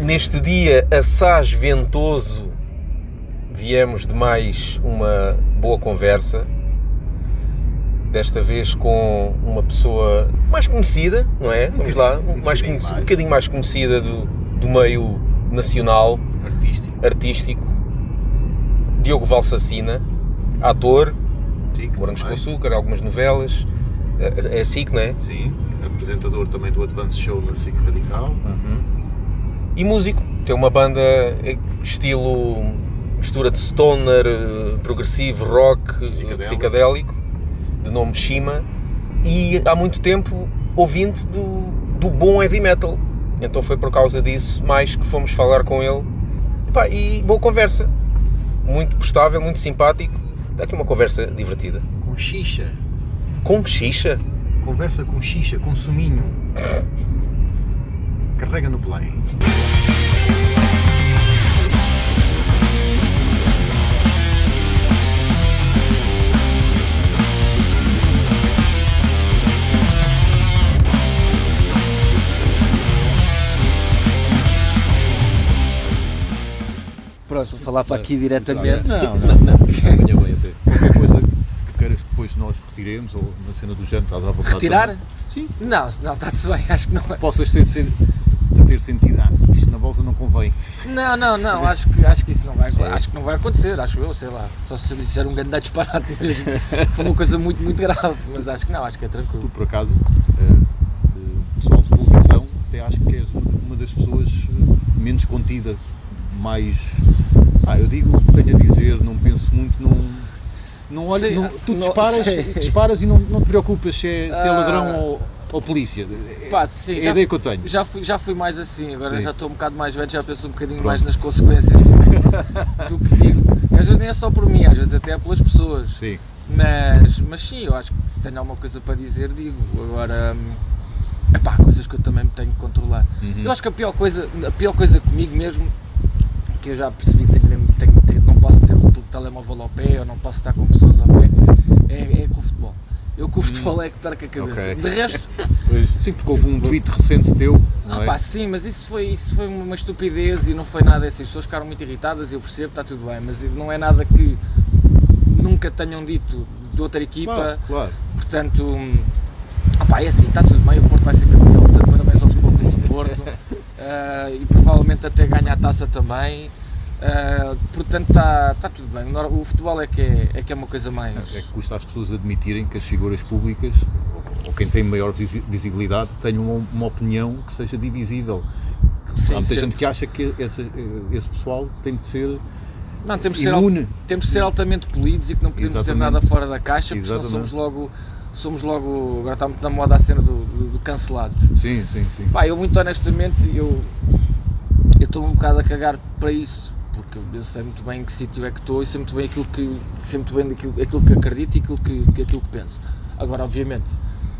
Neste dia assaz ventoso, viemos de mais uma boa conversa. Desta vez com uma pessoa mais conhecida, não é? Vamos lá, um mais bocadinho conhecida, um mais. bocadinho mais conhecida do, do meio nacional, Artístico. artístico. Diogo Valsacina, ator, Sim, Morangos com. Açúcar, algumas novelas. É, é SIC, não é? Sim, apresentador também do Advance Show na SIC Radical. E músico. Tem uma banda eh, estilo mistura de stoner, eh, progressivo, rock, eh, Psicadélico. psicadélico, de nome Shima. E há muito tempo ouvinte do, do bom heavy metal. Então foi por causa disso mais que fomos falar com ele. Epá, e boa conversa. Muito prestável, muito simpático. Está aqui uma conversa divertida. Com xixa. Com xixa? Conversa com xixa, com suminho. Carrega no play. Pronto, vou falar para aqui diretamente. Não, não, não. Até. Qualquer coisa que queiras que depois nós retiremos ou na cena do género, estás à vontade. Retirar? também. Sim. Não, não, está-se bem, acho que não é. Possas ter, de ter sentido, ah, isto na volta não convém. Não, não, não, acho que, acho que isso não vai Acho que não vai acontecer, acho eu, sei lá. Só se disser um grande disparate mesmo. Foi uma coisa muito, muito grave, mas acho que não, acho que é Tu, tranquilo. por acaso, eh, eh, pessoal de televisão, até acho que és uma das pessoas eh, menos contida, mais. Ah, eu digo, tenho a dizer, não penso muito, não. Não olho, Sim, não- tu não- disparas, disparas e não, não te preocupas se é, se é Ah. ladrão ou, ou polícia. Pá, sim, é a já, ideia que eu tenho. já, fui, já fui mais assim, agora Sim. já estou um bocado mais velho, já penso um bocadinho Pronto. mais nas consequências do que, do que digo. Às vezes nem é só por mim, às vezes até é pelas pessoas. Sim. Mas, mas sim, eu acho que se tenho alguma coisa para dizer, digo. Agora, é pá, coisas que eu também me tenho que controlar. Uhum. Eu acho que a pior coisa, a pior coisa comigo mesmo, que eu já percebi, tenho tenho, tenho- não posso ter o telemóvel ao pé, ou não posso estar com pessoas ao pé, é, é com o futebol. Eu com o futebol é que perco a cabeça. Ok. De resto, Sim, porque houve um tweet recente teu, não ah, é? pá, sim, mas isso foi, isso foi uma estupidez e não foi nada assim. As pessoas ficaram muito irritadas e eu percebo, está tudo bem, mas não é nada que nunca tenham dito de outra equipa. Claro, claro. Portanto, hum, opá, é assim, está tudo bem, o Porto vai ser campeão, portanto parabéns ao Futebol do Porto ah, e provavelmente até ganha a taça também. Ah, portanto, está está tudo bem. O futebol é que é, é que é uma coisa mais. É que custa às pessoas admitirem que as figuras públicas, ou- quem tem maior visi- visibilidade, tenham uma, uma opinião que seja divisível. Sim, Há muita sempre. gente que acha que esse, esse pessoal tem de ser Não, temos de, ser, temos de ser altamente polidos e que não podemos dizer Exatamente. nada fora da caixa, porque senão somos logo, somos logo. Agora está muito na moda a cena do, do- do cancelados. Sim, sim, sim. Pá, eu muito honestamente, eu eu estou um bocado a cagar para isso, porque eu sei muito bem em que sítio é que estou e sei muito bem aquilo que, sei muito bem aquilo, aquilo que acredito e aquilo que, aquilo que penso. Agora, obviamente,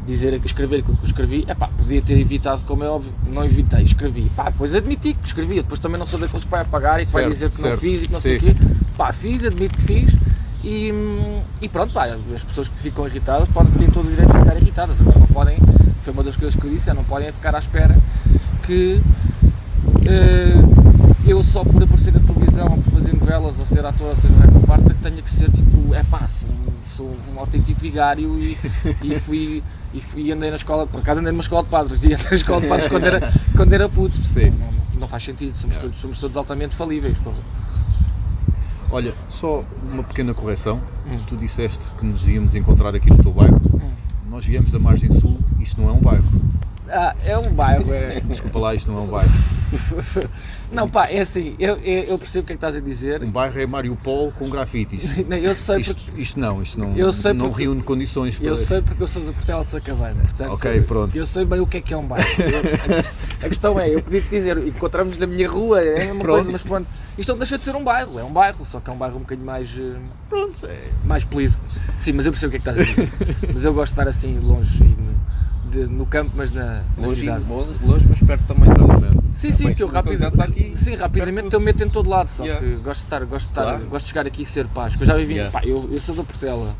dizer, escrever aquilo que eu escrevi, é pá, podia ter evitado, como é óbvio, não evitei, escrevi, pá, depois admiti que escrevi, depois também não sou daqueles que vai apagar e que vai dizer que não certo, fiz e que não sei o sim. quê, pá, fiz, admito que fiz e, e pronto, pá, as pessoas que ficam irritadas podem ter todo o direito de ficar irritadas, agora não podem, foi uma das coisas que eu disse, é não podem ficar à espera que eh, eu só por aparecer na televisão ou por fazer novelas ou ser ator ou seja que parte que tenha que ser tipo, é pá, assim, sou um autêntico vigário e, e fui e fui andei na escola, por acaso andei numa escola de padres e andei na escola de padres quando era, quando era puto, Sim. não, não, não faz sentido, somos, todos, somos todos altamente falíveis. porra. Olha, só uma pequena correção. Hum. Tu disseste que nos íamos encontrar aqui no teu bairro. Nós viemos da Margem Sul, isto não é um bairro. Ah, é um bairro, é. Desculpa lá, isto não é um bairro. Não, pá, é assim, eu, eu percebo o que é que estás a dizer. Um bairro é Mariupol com grafites. Não, Eu sei Isto, porque, isto não, isto não, Eu sei não porque- reúne condições para. eu sei porque eu sou da Portela de Sacavana. Portanto, Ok, pronto. Eu sei bem o que é que é um bairro. Eu- a questão é, eu podia te dizer, encontramos na minha rua, é a mesma Pronto. coisa, mas pronto. Isto não deixa de ser um bairro, é um bairro, só que é um bairro um bocadinho mais, eh, Pronto, é. mais polido. Sim, mas eu percebo o que é que estás a dizer. Mas eu gosto de estar assim longe, e de- no campo, mas na, na Longe, cidade. longe, mas perto também. Exatamente. Sim, sim, Bem, que eu sim, rápido, está aqui sim, rapidamente eu meto em todo lado, só Yeah. que gosto de estar, gosto de estar, Claro. gosto de chegar aqui e ser paz, que eu já vivi, Yeah. pá, eu, eu sou da Portela,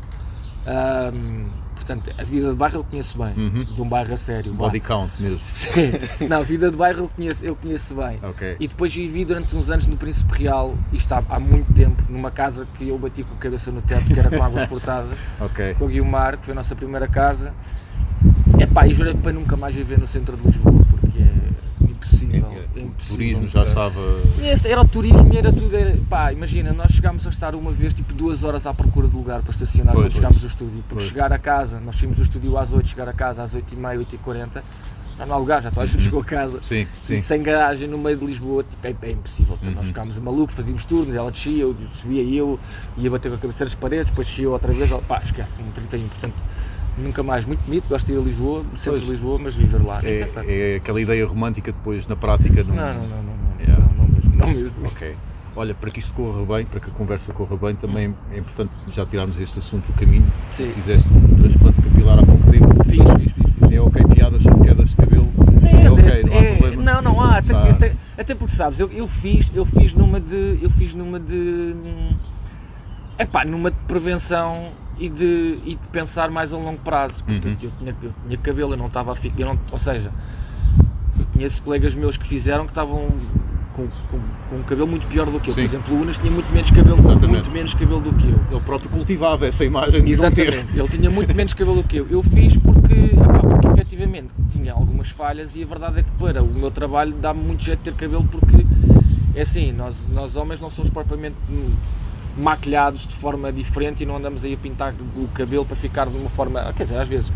Ahm, portanto, a vida de bairro eu conheço bem, Uhum. de um bairro a sério. Body count mesmo. Sim. Não, a vida de bairro eu conheço, eu conheço bem. Ok. E depois vivi durante uns anos no Príncipe Real, isto há, há muito tempo, numa casa que eu bati com a cabeça no teto, que era com águas furtadas, Ok. com o Guilmar, que foi a nossa primeira casa. Epá, e jurei para nunca mais viver no centro de Lisboa, porque é impossível. É, O impossível. turismo já estava. Esse era o turismo e era tudo. Era, pá, imagina, nós chegámos a estar uma vez tipo duas horas à procura de lugar para estacionar Pois, quando chegámos ao estúdio. Porque Pois. chegar a casa, nós tínhamos o estúdio às 8, chegar a casa às 8h30, 8h40, já não há lugar, já toda a gente chegou a casa. Sim, Uhum. sim. sem garagem no meio de Lisboa, tipo, é, é impossível. Nós Uhum. ficámos malucos, fazíamos turnos, ela descia, eu subia eu ia bater com a cabeça nas paredes, depois descia outra vez, ela, pá, esquece um 31, portanto, nunca mais. Muito bonito, gosto de ir a Lisboa, no centro de Lisboa, mas viver lá, É, é aquela ideia romântica depois na prática. Não, Não, não, não, não, mesmo, não mesmo. Ok. Olha, para que isto corra bem, para que a conversa corra bem, também é importante já tirarmos este assunto do caminho. Sim. Fizeste um transplante capilar há pouco tempo. Fiz, fiz, fiz. fiz. É ok, piadas sobre quedas de cabelo. É, É ok, é- não há é- problema. Não, não há. Até, porque sabes, eu, eu fiz, eu fiz numa de. Eu fiz numa de. É pá, numa de prevenção e de, e de pensar mais a longo prazo. Porque Uhum. eu, tinha, eu tinha cabelo, eu não estava a ficar. não- Ou seja, conheço colegas meus que fizeram que estavam com, com, com um cabelo muito pior do que eu. Por Sim. exemplo, o Unas tinha muito menos cabelo, Exatamente. muito menos cabelo do que eu. Ele próprio cultivava essa imagem de. Exatamente, ele tinha muito menos cabelo do que eu. Eu fiz porque, epá, porque efetivamente tinha algumas falhas e a verdade é que para o meu trabalho dá-me muito jeito de ter cabelo porque é assim, nós, nós homens não somos propriamente maquilhados de forma diferente e não andamos aí a pintar o cabelo para ficar de uma forma, quer dizer, às vezes,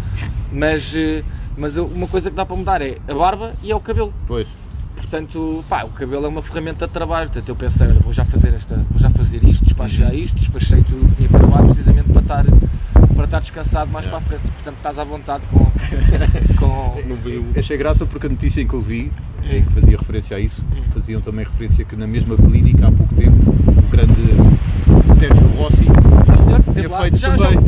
mas, eh, mas uma coisa que dá para mudar é a barba e é o cabelo. Pois. Portanto, pá, o cabelo é uma ferramenta de trabalho. Portanto, eu pensei, olha, vou já fazer esta, vou já fazer isto, despachar isto, despachei tudo o que tinha para levar precisamente para estar, para estar descansado mais para a frente. Portanto, estás à vontade com. com Não veio. Achei graça porque a notícia em que eu vi, em que fazia referência a isso, faziam também referência que na mesma clínica há pouco tempo o grande Sérgio Rossi, Sim, senhor, Tinha teve lá. feito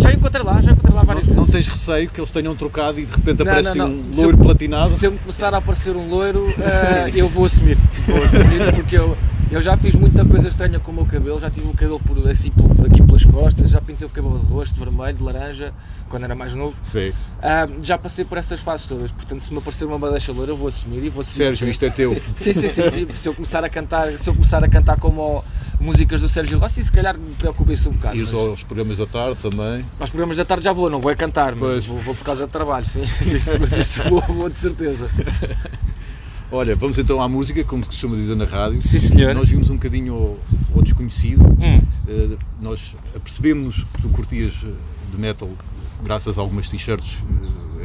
Já, encontrei lá, já encontrei lá várias não, não vezes. tens receio que eles tenham trocado e de repente Não, aparece não, um não. Se loiro eu- platinado? Se eu me começar a aparecer um loiro, eh, eu vou assumir. Vou assumir porque eu, eu já fiz muita coisa estranha com o meu cabelo, já tive o cabelo por, assim, por, aqui pelas costas, já pintei o cabelo de rosto, de vermelho, de laranja, quando era mais novo. Sei. Ah, já passei por essas fases todas, portanto se me aparecer uma madeixa loira eu vou assumir e vou assumir. Sérgio, isto é teu. Sim, sim, sim, sim. Se eu começar a cantar, se eu começar a cantar como músicas do Sérgio Rossi, se calhar me preocupa isso um bocado. Ires mas aos programas da tarde também. Aos programas da tarde já vou, não vou a cantar, mas vou, vou por causa de trabalho, sim, sim, sim, mas isso vou, vou de certeza. Olha, vamos então à música, como se costuma dizer na rádio. Sim, senhor. Nós vimos um bocadinho ao, ao desconhecido. Hum, Eh, nós apercebemos que tu curtias eh, de metal graças a algumas t-shirts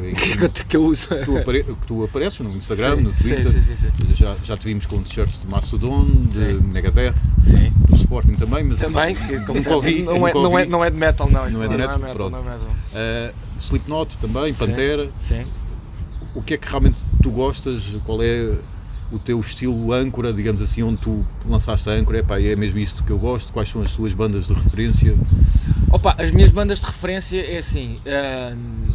em que que, eu- que uso. tu, apare- que tu apareces no Instagram, sim, no sim, Twitter. sim, sim, sim. Já, já te vimos com t-shirts de Mastodon, de Sim. Megadeth, Sim. do Sporting também, mas Também, que como nunca ouvi, não, é, não, é, não é de metal, não. Não é de metal, metal, pronto. não é metal. Eh, Slipknot também, Sim, Pantera. Sim. O que é que realmente tu gostas? Qual é o teu estilo âncora, digamos assim, onde tu lançaste a âncora? Epá, é mesmo isto que eu gosto? Quais são as tuas bandas de referência? Opa, as minhas bandas de referência é assim, hum,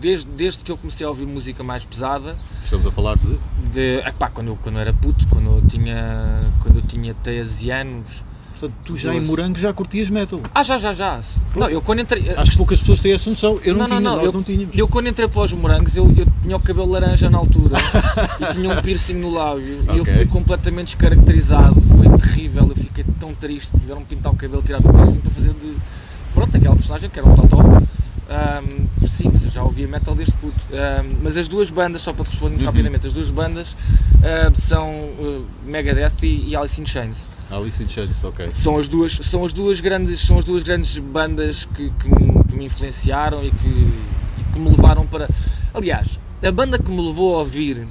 desde, desde que eu comecei a ouvir música mais pesada, Estamos a falar de. de, epá, quando, eu, quando eu era puto, quando eu tinha, quando eu tinha 13 anos. Portanto, tu já em. Morango já curtias metal. Ah, já, já, já. Não, eu quando entrei. Acho que poucas pessoas têm essa noção. Eu não, Não, não, tinha, não, nós eu- não tínhamos. Eu quando entrei para os morangos, eu, eu tinha o cabelo laranja na altura e tinha um piercing no lábio e eu fui completamente descaracterizado, foi terrível, eu fiquei tão triste, tiveram que pintar o cabelo, tirar o piercing para fazer de. Pronto, aquela personagem que era um Totó. Ahm, sim, mas eu já ouvia metal desde puto. Ahm, mas as duas bandas, só para te responder muito Uhum. rapidamente, as duas bandas ahm, são uh, Megadeth e, e Alice in Chains. Alice in Chains, ok. São as duas, são as duas grandes, são as duas grandes bandas que, que me, que me influenciaram e que, e que me levaram para. Aliás, a banda que me levou a ouvir,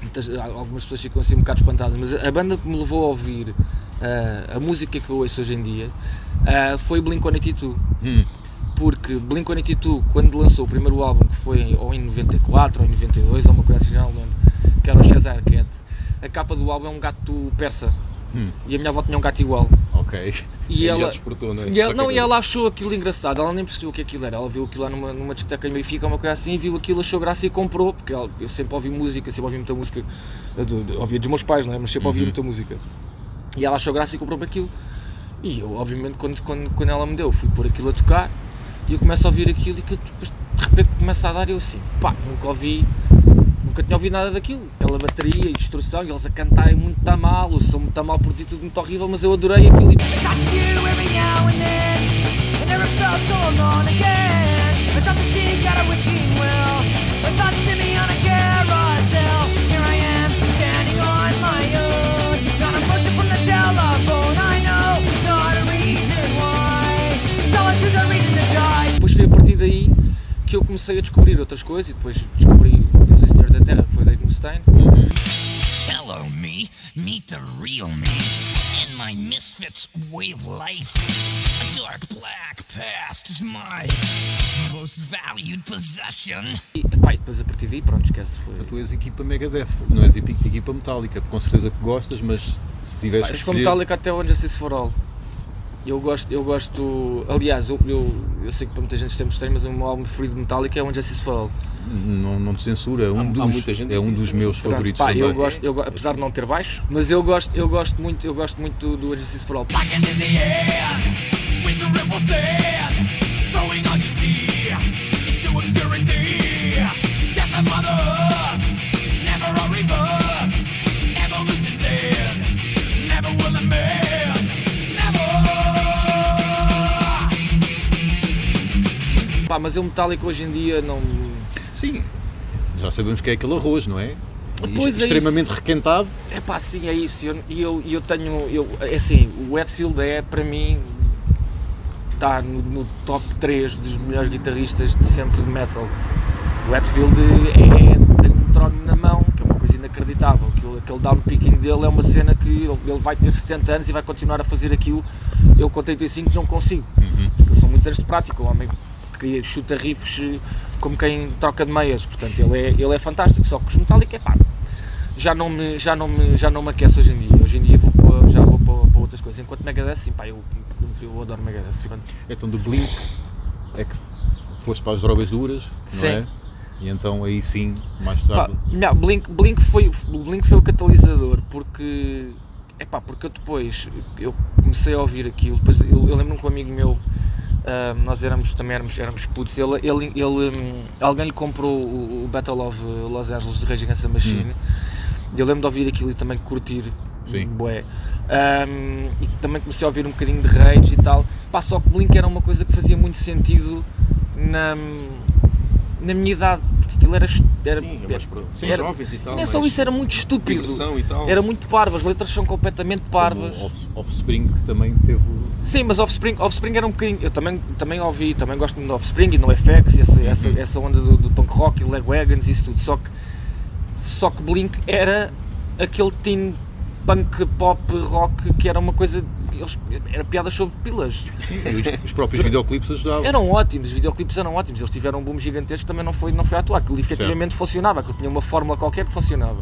muitas- algumas pessoas ficam assim um bocado espantadas, mas a banda que me levou a ouvir ah, a música que eu ouço hoje em dia ah, foi Blink-182 Hum, porque Blink-182 quando lançou o primeiro álbum que foi ou em 94 ou em 92 ou uma coisa assim, já não lembro que era o Shazar Cat a capa do álbum é um gato persa Hum. e a minha avó tinha um gato igual ok. e já ela, despertou, não é? e ela, não, e ela achou aquilo engraçado, ela nem percebeu o que aquilo era. Ela viu aquilo lá numa, numa discoteca em Benfica, uma coisa assim, viu aquilo, achou graça e comprou, porque ela- eu sempre ouvi música, sempre ouvi muita música, do- do- ouvia dos meus pais, não é? Mas sempre ouvia Uhum. muita música. E ela achou graça e comprou-me aquilo. E eu, obviamente, quando, quando, quando ela me deu, fui pôr aquilo a tocar. e eu começo a ouvir aquilo e que depois de repente começa a dar e eu assim, pá, nunca ouvi, nunca tinha ouvido nada daquilo. Aquela bateria e destruição e eles a cantarem muito tá mal, o som muito tá mal produzido, tudo muito horrível, mas eu adorei aquilo. Depois foi a partir daí que eu comecei a descobrir outras coisas e depois descobri Deus e Senhor da Terra, que foi Dave Mustaine. Hello, me. Meet the real me. In my misfits way of life. A dark black past is my most valued possession. E, epá, e depois a partir daí, pronto, esquece, foi... Tu és equipa Megadeth, não és equipa, equipa Metallica, com certeza que gostas, mas se tivesse Pá, que escolher... Metallica até onde Justice for All. Eu gosto, eu gosto, aliás, eu, eu, eu sei que para muita gente isto é estranho, mas o meu álbum preferido de Metallica é o Justice for All. Não, não te censura, é um, Há- há dos, muita gente é um dos meus Pronto, favoritos pá, também. eu gosto, eu, apesar de não ter baixo, mas eu gosto, eu gosto muito, eu gosto muito do, do Justice for All. Pá, mas eu Metallica hoje em dia não. Sim, já sabemos que é aquele arroz, não é? Pois é extremamente requentado. É pá, sim, é isso. E eu, eu, eu tenho. Eu, é assim, o Hetfield é para mim. está no, no top 3 dos melhores guitarristas de sempre de metal. O Hetfield é, tem um trono na mão, que é uma coisa inacreditável. Aquilo, aquele downpicking dele é uma cena que ele, ele vai ter 70 anos e vai continuar a fazer aquilo. Eu com 35 não consigo. Porque São muitos anos de prática. O homem que chuta riffs como quem troca de meias. Portanto, ele é, ele é fantástico. Só que os Metallica é pá, já não me, já não me, já não me aquece hoje em dia. Hoje em dia vou já vou para, para outras coisas. Enquanto Megadeth, sim, pá, eu, eu adoro Megadeth. Portanto, Então do Blink é que foste para as drogas duras, Sim. não é? E então aí sim, mais Pá, tarde. não, Blink, Blink, foi, o Blink foi o catalisador porque, epá, porque eu depois eu comecei a ouvir aquilo, depois eu, eu lembro-me que um amigo meu, nós éramos, também éramos, éramos putos, ele, ele, ele, hum, alguém lhe comprou o, o Battle of Los Angeles de Rage Against the Machine. E eu lembro de ouvir aquilo e também curtir Sim. bué. Ahm, e também comecei a ouvir um bocadinho de Rage e tal, pá, só que Blink era uma coisa que fazia muito sentido na, na minha idade, aquilo era, era, Sim, é para- sim, era- jovens e tal. não é só isso, era muito estúpido. Era muito parvo, as letras são completamente parvas. Off- Offspring que também teve. Sim, mas Offspring, Offspring era um bocadinho. Eu também, também ouvi, também gosto muito de Offspring e no FX, essa, essa, essa onda do, do punk rock e leg wagons e isso tudo. Só que, só que Blink era aquele teen punk pop rock que era uma coisa. Eles, era piadas sobre pilas. E os, os próprios videoclipes ajudavam. Eram ótimos, os videoclipes eram ótimos, eles tiveram um boom gigantesco, também não foi, não foi à toa, aquilo efetivamente funcionava, aquilo tinha uma fórmula qualquer que funcionava.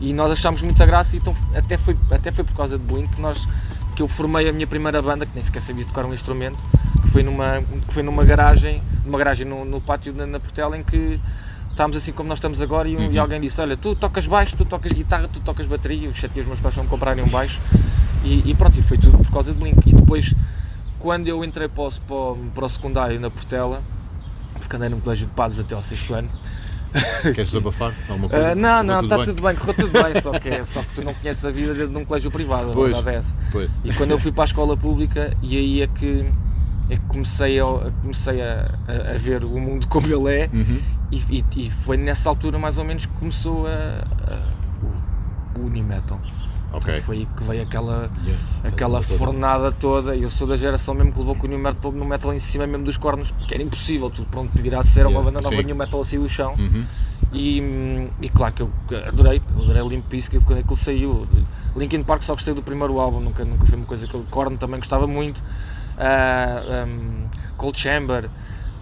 E nós achámos muita graça então até foi, até foi por causa de Blink que, nós, que eu formei a minha primeira banda, que nem sequer sabia tocar um instrumento, que foi numa, que foi numa garagem, numa garagem no, no pátio na, na Portela em que estávamos assim como nós estamos agora e, um- e alguém disse, olha, tu tocas baixo, tu tocas guitarra, tu tocas bateria, eu chateei os meus pais para me comprarem um baixo e, e pronto, e foi tudo por causa de Blink. E depois, quando eu entrei para o, para o- secundário na Portela, porque andei num colégio de padres até ao sexto ano, Queres desabafar? Alguma coisa? ah, não, não, está tudo bem, correu tudo bem, só que, é- só que tu não conheces a vida de um colégio privado, Pois. verdade é. Pois. E quando eu fui para a escola pública, e aí é que, é que comecei, a, comecei a, a- a ver o mundo como ele é, Uhum. e, e- e foi nessa altura mais ou menos que começou a, a- o, o Uni Metal. Ok. Portanto, Foi aí que veio aquela, Yeah. aquela toda. fornada toda. Eu sou da geração mesmo que levou com o New Metal, no metal em cima mesmo dos cornos, porque era impossível. Tudo pronto, virar a ser uma Yeah, banda nova sim. New Metal assim do chão. Uhum. E, hum, e claro que eu adorei, adorei Limp Bizkit quando aquilo saiu. Linkin Park só gostei do primeiro álbum, nunca, nunca foi uma coisa que eu. Korn também gostava muito. Ah, hum, Cold Chamber.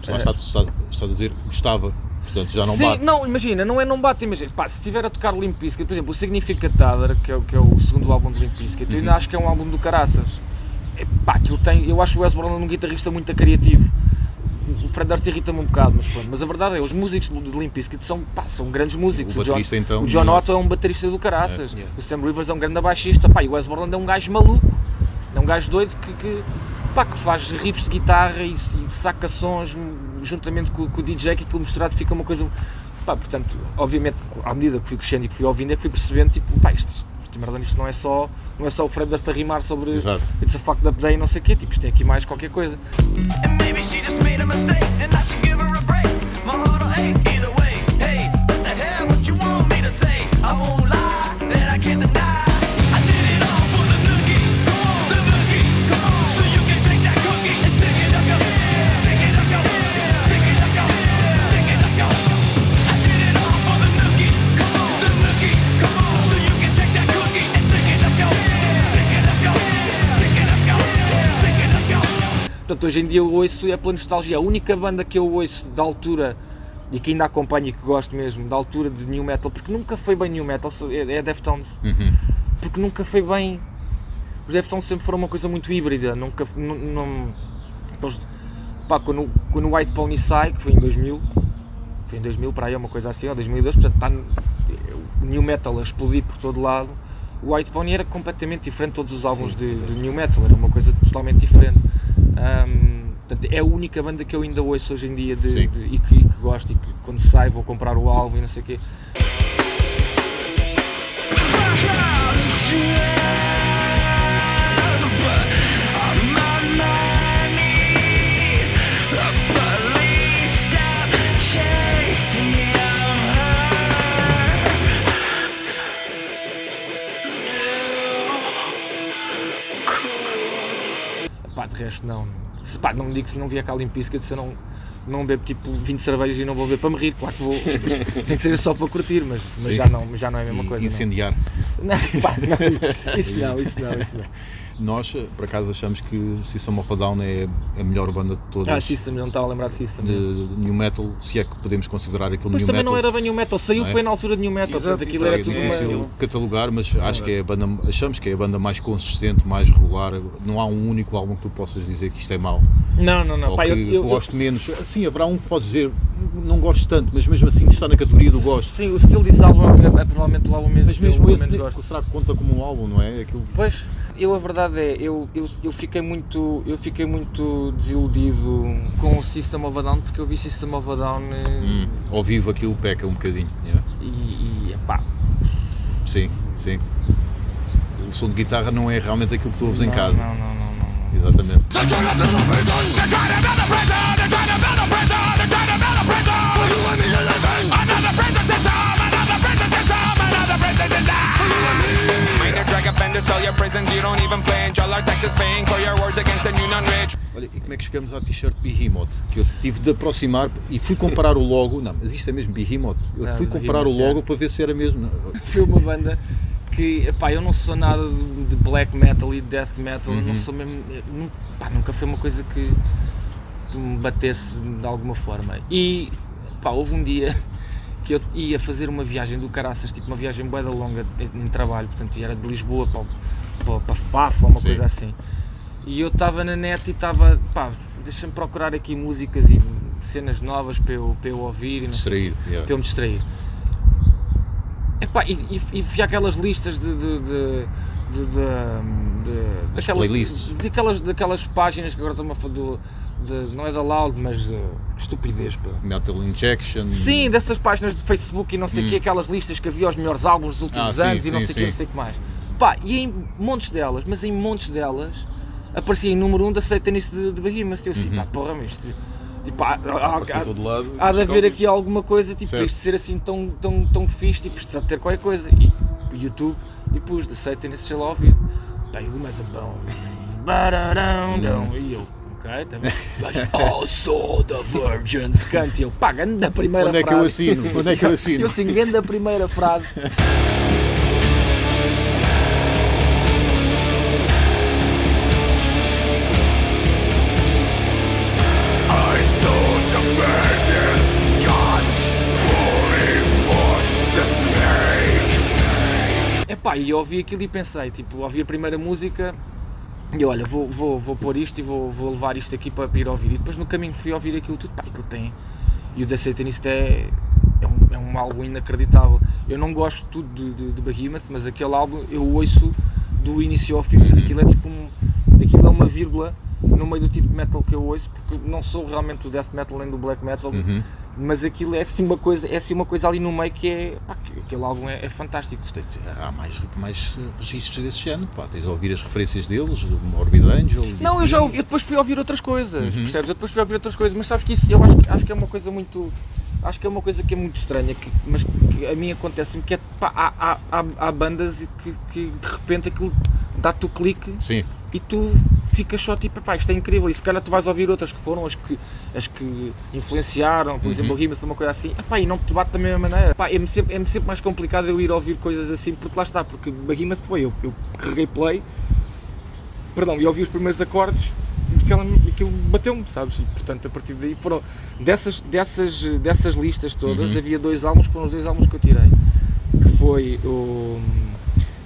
Está, está, está a dizer gostava, portanto já não Sim, bate. não, imagina, não é não bate, imagina, pá, se estiver a tocar Limp Bizkit, por exemplo, o Significant Other, que é, o- que é o segundo álbum de Limp Bizkit, eu ainda acho que é um álbum do caraças. É, pá, aquilo tem, eu acho o Wes Borland um guitarrista muito criativo. O Fred Durst irrita-me um bocado, mas pronto, mas a verdade é, os músicos de Limp Bizkit são, pá, são grandes músicos. O John- baterista, então, o John. Otto é um baterista do caraças, É, o Sam Rivers é um grande baixista, pá, e o Wes Borland é um gajo maluco, é um gajo doido que, que, pá, que faz riffs de guitarra e, e saca sons juntamente com, com o DJ, que aquilo misturado fica uma coisa. Pá, portanto, obviamente, à medida que fui crescendo e que fui ouvindo, é que fui percebendo, tipo, pá, isto, isto, isto, merda, isto não é só, não é só o Fred a rimar sobre Exato. It's a fucked up day e não sei o quê, tipo, isto tem aqui mais qualquer coisa. And maybe she just made a mistake, and I should give her a break. My heart'll ache Portanto, hoje em dia eu ouço é pela nostalgia. A única banda que eu ouço da altura e que ainda acompanho e que gosto mesmo, da altura de New Metal, porque nunca foi bem New Metal, é, é Deftones. Porque nunca foi bem. Os Deftones sempre foram uma coisa muito híbrida. Nunca. Não, não, eles- pá, quando, quando o White Pony sai, que foi em 2000, foi em 2000 para aí, é uma coisa assim, ou 2002, portanto está o New Metal a explodir por todo lado. O White Pony era completamente diferente de todos os álbuns de, de New Metal, era uma coisa totalmente diferente. Ahm, portanto, é a única banda que eu ainda ouço hoje em dia de- Sim. de- e, que, e que gosto e que quando sai vou comprar o álbum e não sei o quê. Resto não. Se, pá, não me digo se não vier cá Limpisca, se eu não, não bebo tipo 20 cervejas e não vou ver para me rir, claro que vou. Tem que ser só para curtir, mas, mas já, não, já não é a mesma E coisa. não. incendiar. Não, pá, não, isso não, isso não, isso não. Nós, por acaso, achamos que System of a Down é a melhor banda de todas. Ah, System, não estava a lembrar de System. de New Metal, se é que podemos considerar aquilo Mas New também Metal. não era bem New Metal, saiu Não é? foi na altura de New Metal, Exato, portanto aquilo exato, era é tudo difícil uma... catalogar, mas acho que é a banda, achamos que é a banda mais consistente, mais regular. Não há um único álbum que tu possas dizer que isto é mau. Não, não, não, ou pá, que eu, eu, eu, gosto menos. Sim, haverá um que pode dizer, não gosto tanto, mas mesmo assim está na categoria do gosto. Sim, o Still This Album é, é provavelmente o álbum menos Mas mesmo eu esse, gosto. será que conta como um álbum, não é? Aquilo, Pois, eu a verdade é, eu, eu, eu fiquei muito eu fiquei muito desiludido com o System of a Down porque eu vi System of a Down eh, hum, ao vivo aquilo peca um bocadinho. yeah. e, e epá, Sim, sim. O som de guitarra não é realmente aquilo que tu ouves em não, casa. Não, não, não, não. não. Exatamente. They're trying offenders fill your prisons. You don't even flinch. All our taxes paying for your wars against the new non-rich. Olha, e como é que chegamos à t-shirt Behemoth? Que eu tive de aproximar e fui comparar o logo. Não, mas isto é mesmo Behemoth. Eu Não, fui comparar o logo para ver se era mesmo. Foi uma banda que, epá, eu não sou nada de black metal e death metal, eu não sou mesmo, eu nu- pá, nunca foi uma coisa que, que me batesse de alguma forma. E, pá, houve um dia que eu ia fazer uma viagem do caraças, tipo uma viagem bué longa em, em trabalho, portanto era de Lisboa para, para, para Fafo ou uma Sim. coisa assim. E eu estava na net e estava, pá, deixa-me procurar aqui músicas e cenas novas para eu, para eu ouvir e não sei Distrair. yeah. para eu me distrair. Epá, e, e, e vi aquelas listas de. de, de, de, de, de- daquelas, playlists. daquelas, daquelas páginas que agora estão a falar do. De- não é da Loud, mas de estupidez. Pá. Metal Injection. Sim, dessas páginas de Facebook e não sei o que, aquelas listas que havia os melhores álbuns dos últimos Hum. Ah, sim, anos e não sim, sei o que, não sim. sei o que mais. Pá, e em montes delas, mas em montes delas aparecia em número 1 um da Satanism de, de Behemoth. Eu Uhum. assim, pá, porra, mas isto. Tipo, há, há- há- lado. há de haver aqui alguma coisa, tipo, Certo. para isto ser assim tão, tão, tão fixe, tipo, isto ter qualquer coisa. E o YouTube, e pus, de Satanism, sei lá ouvir. Pá, e mais a bom. Bararão. E eu, ok, também. Mas, oh, sou the Virgins, cante. E eu, pá, da primeira Onde é que eu frase. assino? Onde é que eu assino? Eu grande da primeira frase. Epá, e eu ouvi aquilo e pensei, tipo, ouvi a primeira música e olha, vou, vou, vou pôr isto e vou, vou levar isto aqui para, para ir ouvir. E depois no caminho fui ouvir aquilo tudo, pá, aquilo tem. E o The Satanist é, é, um, é um álbum inacreditável. Eu não gosto tudo de, de, de Behemoth, mas aquele álbum eu ouço do início ao fim, aquilo é tipo um. Aquilo é uma vírgula no meio do tipo de metal que eu ouço, porque não sou realmente do death metal nem do black metal, Uhum. mas aquilo é assim uma coisa, é assim uma coisa ali no meio que é, pá, que aquele álbum é, é fantástico. Há mais, mais registros desse género, pá, tens a ouvir as referências deles, do Morbid Angel. Não, eu já ouvi, eu depois fui ouvir outras coisas, Uhum. percebes? Eu depois fui ouvir outras coisas, mas sabes que isso eu acho, que- acho que é uma coisa muito. Acho que é uma coisa que é muito estranha, que, mas que a mim acontece-me que é pá, há, há, há, há bandas que, que de repente aquilo dá-te o clique Sim, e tu ficas só tipo, pá, isto é incrível, e se calhar tu vais ouvir outras que foram as que, as que influenciaram, por exemplo, o Rimas, uma coisa assim, epá, e não te bate da mesma maneira. Pá, é-me sempre, é-me sempre mais complicado eu ir ouvir coisas assim, porque lá está, porque Behemoth foi, eu, eu carreguei play, perdão, e ouvi os primeiros acordes, e aquilo bateu-me, sabes? E portanto, a partir daí foram, dessas, dessas, dessas listas todas, havia dois álbuns que foram os dois álbuns que eu tirei, que foi o,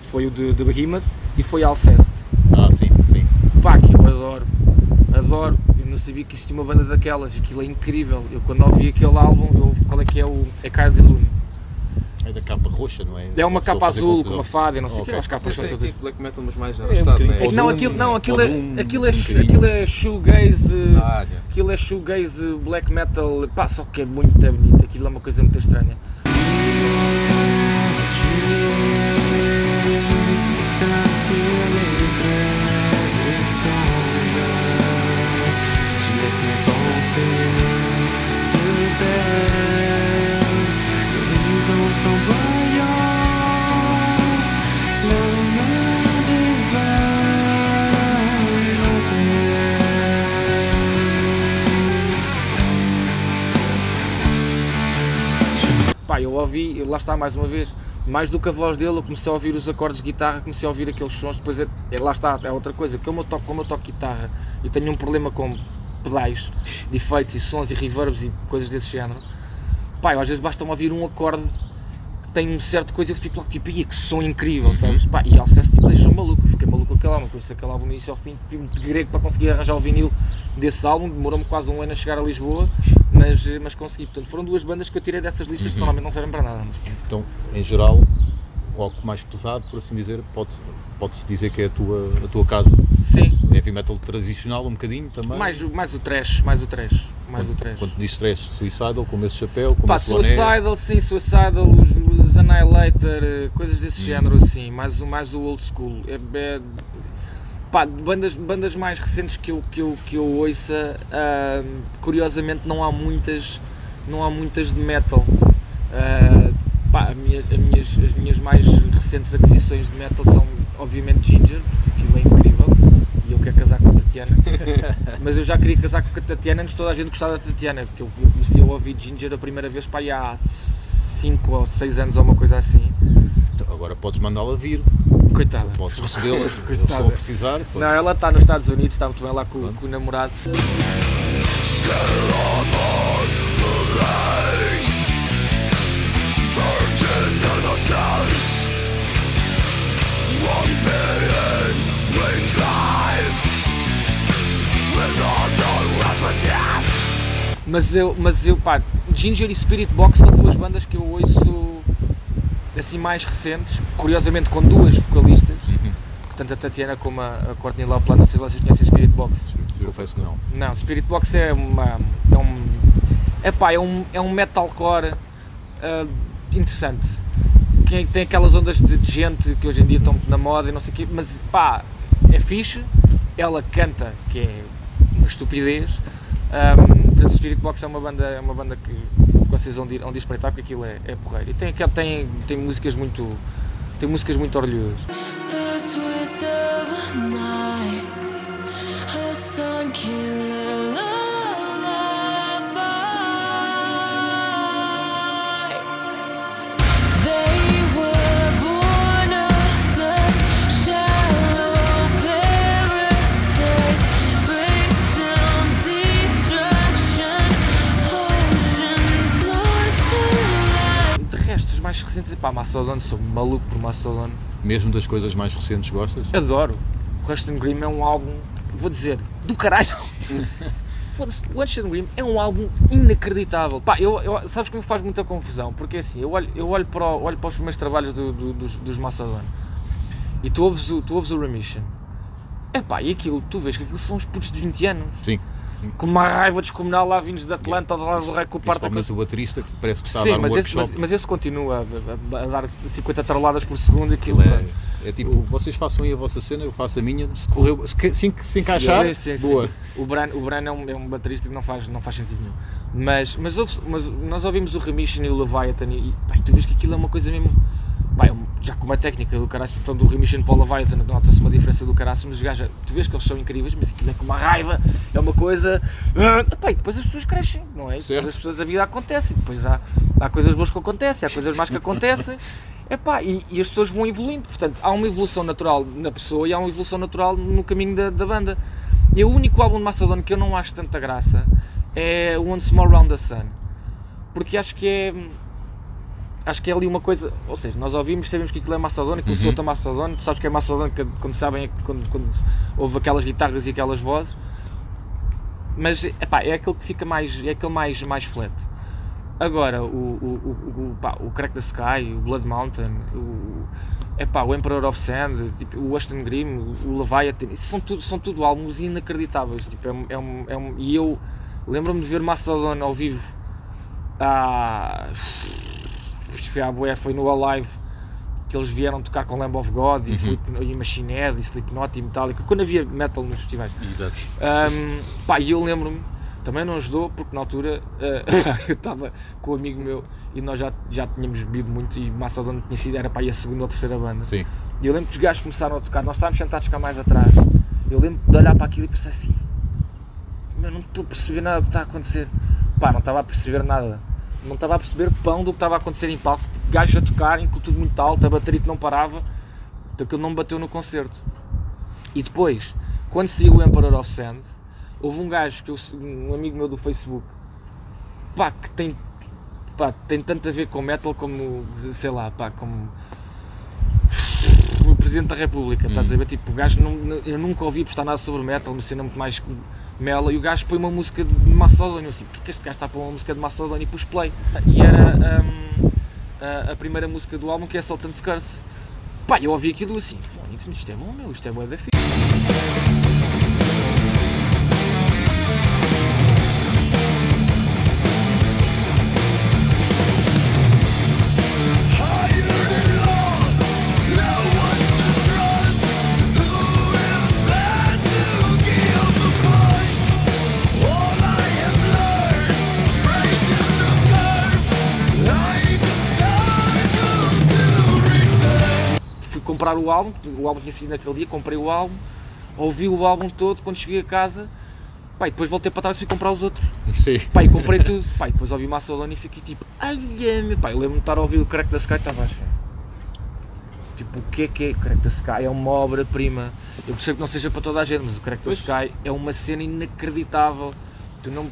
foi o de, de Behemoth e foi Alceste. ah, sim, sim. Pá, que eu adoro, adoro. Eu não sabia que existia uma banda daquelas, aquilo é incrível. Eu quando ouvi aquele álbum, eu, qual é que é o. É Caio de Lune. É da capa roxa, não é? É uma capa azul com uma fada e não sei o Ok. que, as capas são todas. tipo black metal, mas mais um arrastado, bocadinho. não é? Não, aquilo, não, aquilo é, aquilo é, um aquilo é shoegaze, Ah, aquilo é shoegaze black metal, pá, só que é muito bonito, aquilo é uma coisa muito estranha. Lá está mais uma vez, mais do que a voz dele, eu comecei a ouvir os acordes de guitarra, comecei a ouvir aqueles sons, depois é, é- lá está, é outra coisa, como eu toco, como eu toco guitarra e tenho um problema com pedais, de efeitos e sons e reverbs e coisas desse género, pá, às vezes basta-me ouvir um acorde que tem um certo coisa eu fico logo tipo, "Ia, que som incrível, sabes? Pá, e Alceste tipo, deixou-me maluco, eu fiquei maluco com aquele álbum, conheci aquele álbum do início ao fim, tive de grego para conseguir arranjar o vinil desse álbum, demorou-me quase um ano a chegar a Lisboa, mas, eh, mas consegui. Portanto, foram duas bandas que eu tirei dessas listas que normalmente não servem para nada. Mas. Então, em geral, o rock mais pesado, por assim dizer, pode- pode-se dizer que é a tua, a tua casa. sim, Heavy metal tradicional um bocadinho também. mais, mais o trash, mais o trash, mais o trash. Quando diz stress, Suicidal, com esse chapéu, com Pá, esse. Suicidal, sim, Suicidal, os, os Annihilator, eh, coisas desse género assim, mais, o- mais o old school. É, é- pá, bandas, bandas mais recentes que eu, que eu, que eu ouça, ah, curiosamente não há muitas, não há muitas de metal. Ah, pá, a minha- a minhas, as minhas mais recentes aquisições de metal são obviamente Ginger, porque aquilo é incrível e eu quero casar com a Tatiana. Mas eu já queria casar com a Tatiana antes de toda a gente gostar da Tatiana, porque eu, eu comecei a ouvir Ginger a primeira vez para aí há 5 ou 6 anos ou uma coisa assim. Então, agora podes mandá-la vir, Coitada. podes recebê-la, estão a precisar. podes- Não, ela está nos Estados Unidos, está muito bem lá com, com o namorado. Mas eu, mas eu, pá, Ginger e Spirit Box são duas bandas que eu ouço assim mais recentes, curiosamente com duas vocalistas, tanto a Tatiana como a, a Courtney Loplan, não sei se vocês conhecem Spirit Box. Confesso que não. Não, Spirit Box é uma. É um. Epá, é um, é um metalcore ah, interessante. Que tem aquelas ondas de, de gente que hoje em dia estão na moda e não sei o quê, mas pá, é fixe. Ela canta, que é uma estupidez. Um, Spirit Box é uma banda, é uma banda que vocês vão de, vão de espreitar porque aquilo é, é porreiro. E tem, tem, tem músicas muito. Tem músicas muito orgulhosas. Mais recentes, pá, Mastodon, sou maluco por Mastodon. Mesmo das coisas mais recentes gostas? Adoro. O Rushton Grimm é um álbum, vou dizer, do caralho. Foda-se, o Rushton Grimm é um álbum inacreditável. Pá, eu, eu- sabes que me faz muita confusão, porque assim, eu olho, eu olho, para, o- olho para os primeiros trabalhos do- do- dos, dos Mastodon e tu ouves, o, tu ouves o Remission Epá, e aquilo, tu vês que aquilo são os putos de 20 anos. Sim. Com uma raiva descomunal lá vindos de Atlanta, lá do Rei com o parta Principalmente o baterista parece que está Sim, a dar um mas esse, workshop. mas, mas esse continua a, a- a dar 50 taroladas por segundo e aquilo. É, é tipo, vocês façam aí a vossa cena, eu faço a minha, se, correu, se, se, se encaixar, Sim, sim, sim. boa. O Bran, o Bran é, um, é um baterista que não faz, não faz sentido nenhum. Mas, mas, mas nós ouvimos o Remission e o Leviathan e, e e tu vês que aquilo é uma coisa mesmo. Pá, já com uma técnica do caraças, então do Remission para o Leviathan nota-se uma diferença do caraças, mas os gajos, tu vês que eles são incríveis, mas aquilo é com uma raiva, é uma coisa. ah, e depois as pessoas crescem, não é? E Depois Certo. as pessoas, a vida acontece, depois há, há coisas boas que acontecem, há coisas más que acontecem. Epá, e, e as pessoas vão evoluindo, portanto, há uma evolução natural na pessoa e há uma evolução natural no caminho da, da banda. E o único álbum de Macedon que eu não acho tanta graça é Once More Round the Sun, porque acho que é. Acho que é ali uma coisa, ou seja, nós ouvimos, sabemos que aquilo é Macedon, que o Uhum. solta Macedon, tu sabes que é que- quando sabem, é quando, quando houve aquelas guitarras e aquelas vozes, mas epá, é aquele que fica mais, é aquele mais, mais flat. Agora, o, o, o, o, pá, o Crack the Sky, o Blood Mountain, o, epá, o Emperor of Sand, tipo, o Aston Grim, o Leviathan, isso são tudo, são tudo álbuns inacreditáveis. Tipo, é, um- é um, é um, e eu lembro-me de ver Mastodon ao vivo há. Foi, à bué, foi no Alive que eles vieram tocar com Lamb of God e, Sleep, e Machine Head e Slipknot e Metallica, quando havia metal nos festivais. Exato. Um, pá, e eu lembro-me, também não ajudou, porque na altura eh, eu estava com um amigo meu e nós já, já tínhamos bebido muito e Mastodon tinha sido, era para aí a segunda ou terceira banda. Sim. E eu lembro que os gajos começaram a tocar, nós estávamos sentados cá mais atrás. Eu lembro de olhar para aquilo e pensar assim: Meu, não estou a perceber nada do que está a acontecer. Pá, não estava a perceber nada. Não estava a perceber pão do que estava a acontecer em palco. Gajos a tocarem, com tudo muito alto, a bateria que não parava. Então aquilo não me bateu no concerto. E depois, quando saiu o Emperor of Sand, houve um gajo, que eu, um amigo meu do Facebook, pá, que tem, pá, tem tanto a ver com metal como, sei lá, pá, como o Presidente da República, estás a ver? Tipo, o gajo, não, eu nunca ouvi postar nada sobre metal, uma cena muito mais mela, e o gajo põe uma música de Mastodon, eu assim, porque que este gajo está a pôr uma música de Mastodon e pus play? E era hum, a, a primeira música do álbum, que é Sultan's Curse. Pá, eu ouvi aquilo assim, fónix, isto é bom, meu, isto é bué da fixe. Comprar o álbum, o álbum tinha sido naquele dia, comprei o álbum, ouvi o álbum todo, quando cheguei a casa, pá, depois voltei para trás e fui comprar os outros. Sim. Pá, comprei tudo, pá, depois ouvi Mastodon e fiquei tipo, ai, meu pá, eu lembro-me de estar a ouvir o Crack da Sky e estava assim, tipo, o que é que é? Crack da Sky é uma obra-prima, eu percebo que não seja para toda a gente, mas o Crack da Sky é uma cena inacreditável, tu não...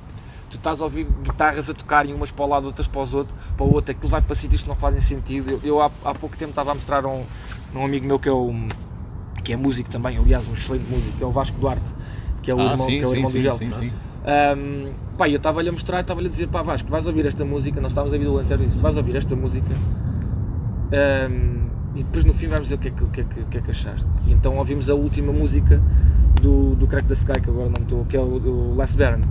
Tu estás a ouvir guitarras a tocarem umas para o lado, outras para os outros, para o outro, aquilo vai para sítios que não fazem sentido. Eu, eu há, há pouco tempo estava a mostrar um, a um amigo meu que é, o, que é músico também, aliás, um excelente músico, que é o Vasco Duarte, que é o Ah, irmão, sim, que é o irmão sim, do Gel. sim, sim. Um, pá, eu estava-lhe a mostrar, estava-lhe a dizer, pá Vasco, vais ouvir esta música, nós estávamos a ouvir o Lanterno e disse, vais ouvir esta música um, e depois no fim vais dizer o que é que, o que, é que, o que, é que achaste. E então ouvimos a última música do, do Crack da Sky, que agora não estou, que é o, o Last Baron,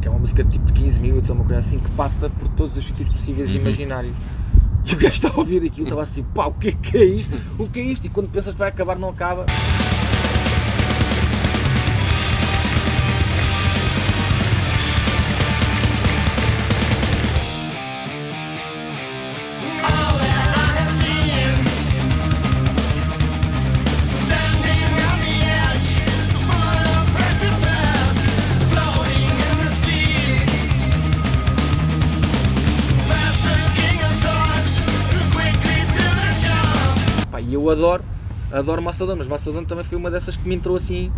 que é uma música de tipo de 15 minutos ou uma coisa assim, que passa por todos os sítios possíveis e imaginários. E o gajo estava a ouvir aquilo, estava assim, pá, o que é que é isto? O que é isto? E quando pensas que vai acabar, não acaba. Adoro, adoro Macedon, mas Macedon também foi uma dessas que me entrou assim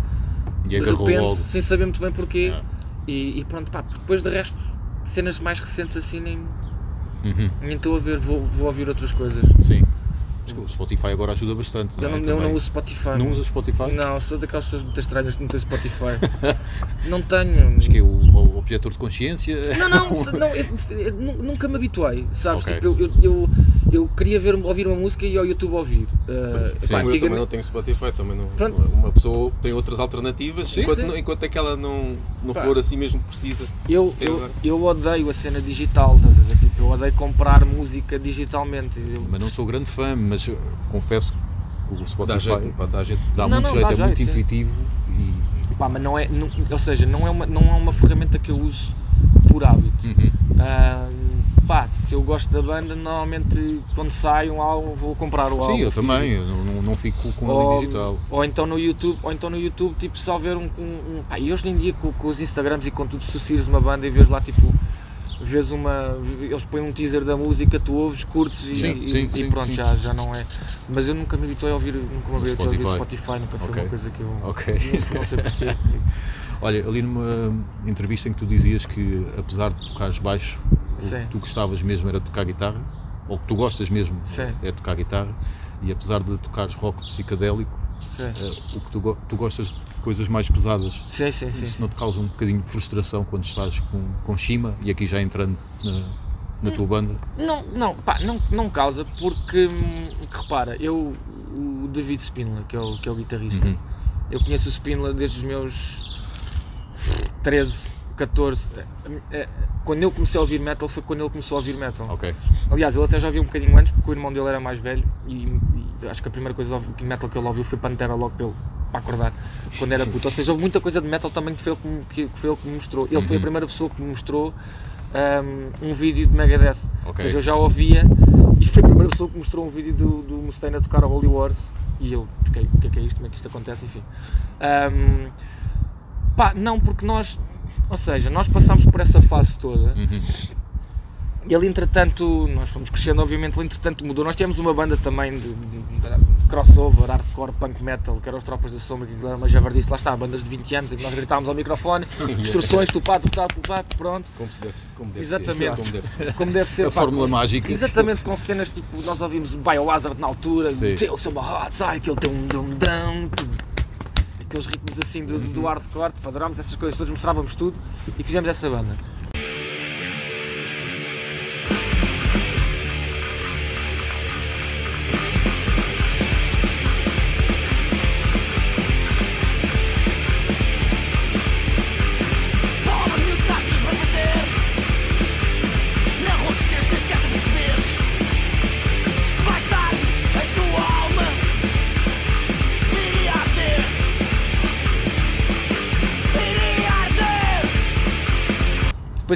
E de repente, logo. sem saber muito bem porquê. Ah. E, e pronto, pá, depois de resto, cenas mais recentes assim, nem Uhum. nem estou a ver, vou, vou ouvir outras coisas. Sim. Acho que o Spotify agora ajuda bastante. Eu não, não, é? eu não uso Spotify. Não usas Spotify? Não, sou daquelas pessoas muito estranhas que não têm Spotify. não tenho. Acho que é o, o objetor de consciência. Não, não, não eu- eu nu- nunca me habituei, sabes? Ok. Tipo, eu, eu, queria ver, ouvir uma música e ao YouTube ouvir. Uh, Sim, pá, eu também não tenho Spotify, também não. Pronto. Uma pessoa tem outras alternativas, Sim, enquanto, sim. enquanto aquela não, não Pá. for assim mesmo precisa. Eu, Eu eu, odeio a cena digital, estás a ver? Tipo, eu odeio comprar música digitalmente. Eu- Mas não sou grande fã, mas confesso que o Dá Spotify jeito, pá, dá jeito. dá Não, muito não, jeito, dá é muito jeito, sim. intuitivo e Pá, mas não é, não- ou seja, não é, uma, não é uma ferramenta que eu uso por hábito. Uhum. Ah, pá, se eu gosto da banda, normalmente quando sai um álbum vou comprar o álbum. Sim, eu também, eu não, não, fico com Ou, digital. ou então no YouTube, ou então no YouTube, tipo, só ver um. um, um pá, e hoje em dia com, com os Instagrams e com tudo, se tu seguires uma banda e vês lá tipo. Vês uma. Eles põem um teaser da música, tu ouves, curtes e, Sim, e- sim, e sim, pronto, sim. Já, já não é. Mas eu nunca me habituei a ouvir, nunca me habituei a ouvir Spotify. Nunca foi Ok. uma coisa que eu. Ok. Não, não sei porquê. Olha, ali numa entrevista em que tu dizias que apesar de tocares baixo, Sim. que tu gostavas mesmo era tocar guitarra, ou que tu gostas mesmo Sim. é tocar guitarra, e apesar de tocares rock psicadélico, eh, o que tu, tu gostas de coisas mais pesadas. sim, sim. sim, Isso não te causa um bocadinho de frustração quando estás com, com Shima e aqui já entrando na, na tua banda? Não, não, pá, não, não causa, porque, hum, repara, eu, o David Spindler, que é o, que é o guitarrista, Uhum. eu conheço o Spindler desde os meus 13, 14. eh, eh, Quando eu comecei a ouvir metal foi quando ele começou a ouvir metal. Ok. Aliás, ele até já ouvia um bocadinho antes, porque o irmão dele era mais velho e, e acho que a primeira coisa de metal que ele ouviu foi Pantera logo pelo, para acordar, quando era puto. Ou seja, houve muita coisa de metal também que foi ele que, me- que, que foi ele que me mostrou. Ele foi a primeira pessoa que me mostrou um, um vídeo de Megadeth. Ou Ok. seja, eu já ouvia e foi a primeira pessoa que mostrou um vídeo do, do Mustaine a tocar a Holy Wars e eu fiquei, o que é que é isto, como é que isto acontece, enfim. Um, pá, não, porque nós, ou seja, nós passámos por essa fase toda Uhum. e ele, entretanto, nós fomos crescendo, obviamente, ele, entretanto, mudou. Nós tivemos uma banda também de, de- de crossover, hardcore, punk metal, que era os Tropas da Sombra, que era uma javardice. Lá está, bandas de 20 anos em que nós gritávamos ao microfone, instruções, tupá, tupá, tupá, pronto, Como, se deve, como deve Exatamente. ser. Como deve ser. como deve ser. A pá, fórmula com- mágica. Exatamente, com cenas tipo, nós ouvimos Biohazard na altura, Sim. Tales of a Hot Side, aquele dum dum dum, aqueles ritmos assim do, do hardcore, tipo, adorámos essas coisas, todos mostrávamos tudo e fizemos essa banda.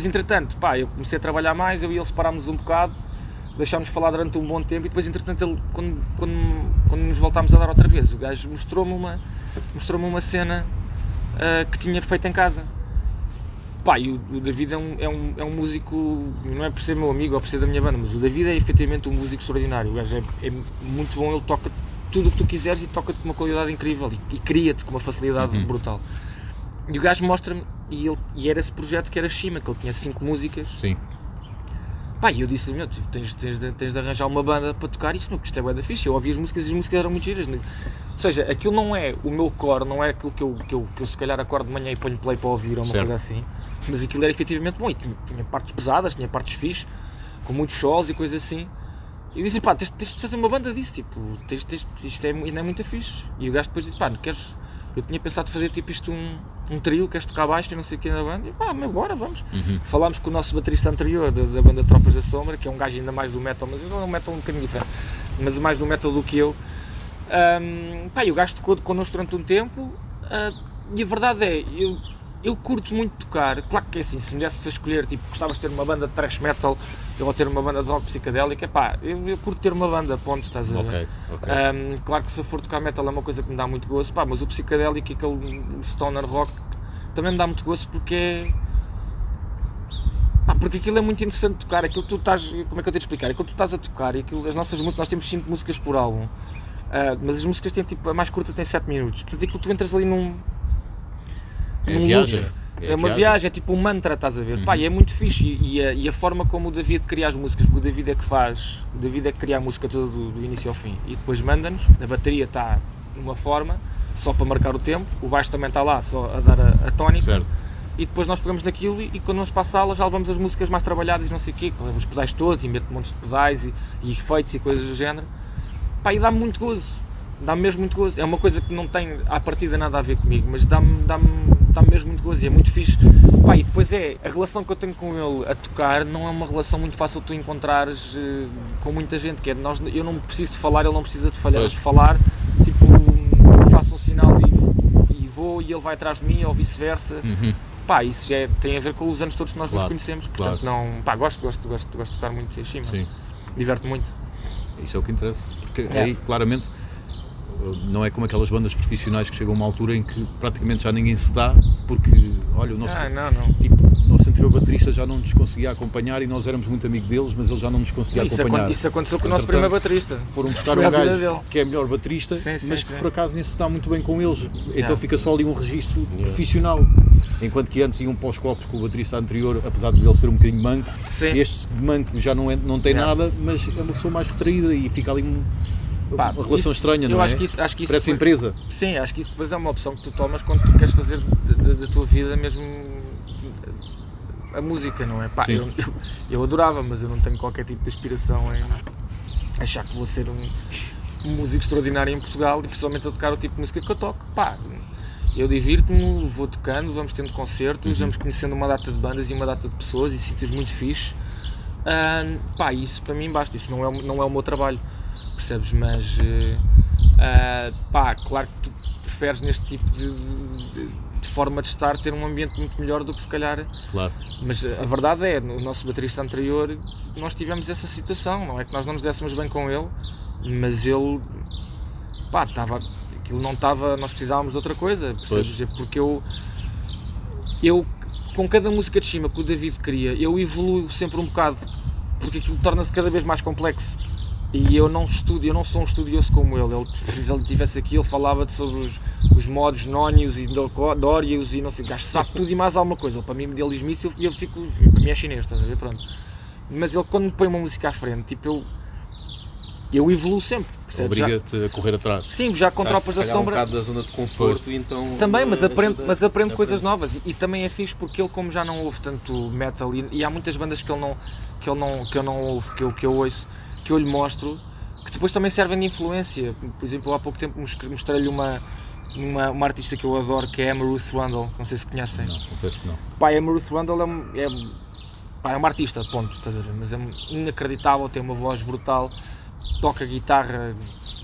Depois, entretanto, pá, eu comecei a trabalhar mais, eu e ele separámos um bocado, deixámos de falar durante um bom tempo e depois, entretanto, ele, quando, quando, quando nos voltámos a dar outra vez, o gajo mostrou-me uma, mostrou uma cena ah, que tinha feito em casa. Pá, e o, o David é um, é, um, é um músico, não é por ser meu amigo ou por ser da minha banda, mas o David é efetivamente um músico extraordinário. O gajo é, é muito bom, ele toca tudo o que tu quiseres e toca-te com uma qualidade incrível e, e cria-te com uma facilidade brutal. E o gajo mostra-me, e, ele, e era esse projeto que era Shima, que ele tinha cinco músicas. Sim. Pá, e eu disse-lhe, meu, tu tens, tens, de, tens de arranjar uma banda para tocar isto, meu, que isto é da fixe. Eu ouvi as músicas e as músicas eram muito giras. né? Ou seja, aquilo não é o meu core, não é aquilo que eu, que eu, que eu se calhar acordo de manhã e ponho play para ouvir ou uma Certo. coisa assim. Mas aquilo era efetivamente bom e tinha, tinha partes pesadas, tinha partes fixe, com muitos solos e coisas assim. E disse, pá, tens, tens de fazer uma banda disso, tipo, tens, tens, isto é, ainda é muito fixe. E o gajo depois disse, pá, não queres. Eu tinha pensado fazer tipo isto um, um trio, queres tocar baixo e não sei o que na banda. E pá, mas bora, vamos. Falámos com o nosso baterista anterior da, da banda Tropas da Sombra, que é um gajo ainda mais do metal, mas é um metal um bocadinho diferente, mas mais do metal do que eu. Ahm, pá, e o gajo tocou connosco durante um tempo ah, e a verdade é, eu, eu curto muito tocar, claro que é assim, se me desse a escolher, tipo, gostavas de ter uma banda de thrash metal ou ter uma banda de rock psicadélica, pá, eu, eu curto ter uma banda, ponto, estás a ver? Ok, ok. Um, claro que se eu for tocar metal é uma coisa que me dá muito gosto, pá, mas o psicadélico e aquele stoner rock também me dá muito gosto porque é. Pá, porque aquilo é muito interessante de tocar, aquilo tu estás. Como é que eu tenho de explicar? Aquilo tu estás a tocar e aquilo, as nossas músicas, nós temos 5 músicas por álbum, ah, mas as músicas têm tipo, a mais curta tem 7 minutos, portanto aquilo tu entras ali num. É num viagem. loop. É, uma viagem. é tipo um mantra, estás a ver? Pá, e é muito fixe. E, a, e a forma como o David cria as músicas, porque o David é que faz, o David é que cria a música toda do, do início ao fim. E depois manda-nos, a bateria está numa forma, só para marcar o tempo, o baixo também está lá, só a dar a, a tónica. Certo. e depois nós pegamos naquilo e, e quando vamos para a sala já levamos as músicas mais trabalhadas e não sei o quê, levo os pedais todos e meto montes de pedais e, e efeitos e coisas do género. Pá, e dá-me muito gozo, dá-me mesmo muito gozo. É uma coisa que não tem à partida nada a ver comigo, mas dá-me dá dá mesmo muito gozo e é muito fixe. Pá, e depois é, a relação que eu tenho com ele a tocar não é uma relação muito fácil de tu encontrares eh, com muita gente, que é nós, eu não preciso de falar, ele não precisa de, falhar, de falar, tipo, faço um sinal e, e vou e ele vai atrás de mim ou vice-versa. Uhum. Pá, isso já é- tem a ver com os anos todos que nós Claro, nos conhecemos, portanto não, pá, gosto, gosto, gosto, gosto de tocar muito em cima, Sim, diverte muito. isso é o que interessa. Porque É. aí, claramente, não é como aquelas bandas profissionais que chegam a uma altura em que praticamente já ninguém se dá, porque, olha, o nosso, Ah, não, não. tipo, nosso anterior baterista já não nos conseguia acompanhar e nós éramos muito amigos deles, mas ele já não nos conseguia Isso, acompanhar. isso aconteceu com o nosso primeiro baterista. foram buscar um gajo dele. que é melhor baterista, Sim, sim, mas que sim. por acaso nem se dá muito bem com eles. Então Yeah. fica só ali um registro profissional. Enquanto que antes iam para os copos com o baterista anterior, apesar de ele ser um bocadinho manco, Sim. este manco já não, é, não tem Yeah. nada, mas é uma pessoa mais retraída e fica ali um- Pá, uma relação isso- estranha, eu não é? acho que isso, acho que isso Parece depois- empresa. Sim, acho que isso depois é uma opção que tu tomas quando tu queres fazer da tua vida mesmo a música, não é? Pá, eu, eu, eu adorava, mas eu não tenho qualquer tipo de aspiração em achar que vou ser um, um músico extraordinário em Portugal e principalmente a tocar o tipo de música que eu toco. Pá, eu divirto-me, vou tocando, vamos tendo concertos, vamos conhecendo uma data de bandas e uma data de pessoas e sítios muito fixes. Ahm, pá, isso para mim basta, isso não é, não é o meu trabalho, percebes? Mas, ah, pá, claro que tu preferes neste tipo de, de- de forma de estar ter um ambiente muito melhor do que se calhar Claro. mas a verdade é, no nosso baterista anterior, nós tivemos essa situação, não é que nós não nos dessemos bem com ele, mas ele, pá, estava, aquilo não estava, nós precisávamos de outra coisa, percebes? É porque eu, eu, com cada música de cima que o David cria, eu evoluo sempre um bocado, porque aquilo torna-se cada vez mais complexo. E eu não estudo, eu não sou um estudioso como ele. ele se ele tivesse aqui, ele falava de sobre os, os modos nónios e dórios e não sei, o gajo sabe tudo e mais alguma coisa. Ele, para mim, me diz-me isso e eu fico, para mim é chinês, estás a ver? Pronto. Mas ele, quando me põe uma música à frente, tipo, eu, eu evoluo sempre, Obriga-te a correr atrás. sim, já com tropas da sombra. um bocado da zona de conforto, e então. Também, mas aprende, ajuda- mas aprende. coisas novas e, e também é fixe porque ele como já não ouve tanto metal e, e há muitas bandas que ele não que ele não que eu não ouvo que eu que eu ouço que eu lhe mostro que depois também servem de influência. Por exemplo, há pouco tempo mos- mostrei-lhe uma, uma uma artista que eu adoro que é a Ruth Rundle, não sei se conhecem. Não, confesso que não. Pá, a Ruth Rundle é, é, pá, é uma artista, ponto, estás a ver? Mas é inacreditável, tem uma voz brutal, toca guitarra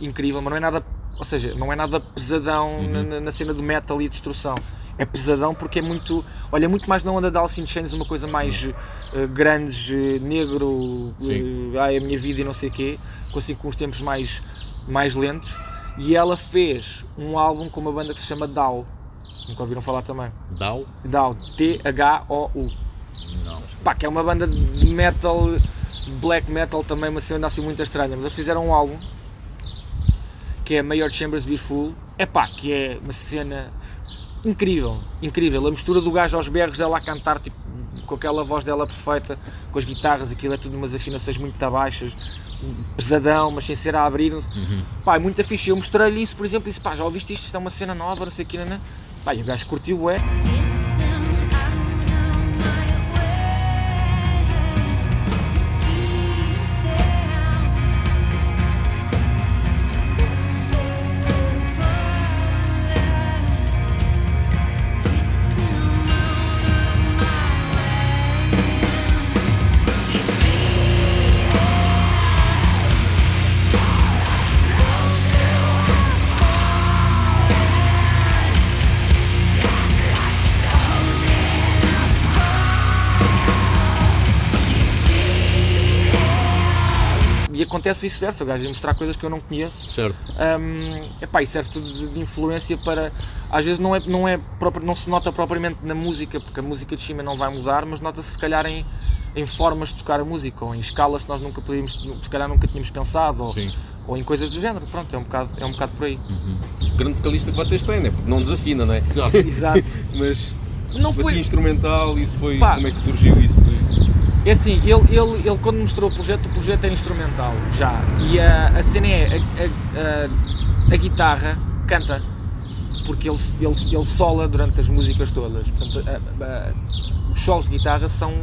incrível, mas não é nada, ou seja, não é nada pesadão na- na, na cena do metal e destruição. É pesadão porque é muito, olha, é muito mais na onda de Alice in Chains, uma coisa mais eh, grandes, eh, negro, Sim. eh, ai, a minha vida e não sei o quê, com, assim, com os tempos mais, mais lentos. E ela fez um álbum com uma banda que se chama Dow. Nunca ouviram falar também? Dow? Dow, T-H-O-U. Não. Pá, que é uma banda de metal, black metal também, uma cena assim muito estranha. Mas eles fizeram um álbum que é Mayor Chambers Be Full. É pá, que é uma cena incrível, incrível. A mistura do gajo aos berros, ela a cantar tipo, com aquela voz dela perfeita, com as guitarras, aquilo é tudo umas afinações muito baixas, pesadão, mas sem ser a abrir. não sei- Pá, é muito fixe. Eu mostrei-lhe isso, por exemplo, e disse: pá, já ouviste isto? Isto é uma cena nova, não sei o que, né? Pá, e o gajo curtiu, é. Acontece vice-versa, o gajo ia mostrar coisas que eu não conheço. Certo. Um, epá, e serve tudo de, de influência para. Às vezes não, é, não, é próprio, não se nota propriamente na música, porque a música de cima não vai mudar, mas nota-se se calhar em, em formas de tocar a música, ou em escalas que nós nunca podíamos, se calhar nunca tínhamos pensado, ou, ou em coisas do género. Pronto, é um bocado, é um bocado por aí. grande vocalista que vocês têm, né? Porque não desafina, não é? Exato. Exato. Mas Não assim, foi. instrumental, isso foi. Pá. Como é que surgiu isso? É assim, ele, ele, ele quando mostrou o projeto, o projeto é instrumental já. E a, a cena é a, a, a, guitarra canta. porque ele, ele, ele sola durante as músicas todas. Portanto, a- os solos de guitarra são,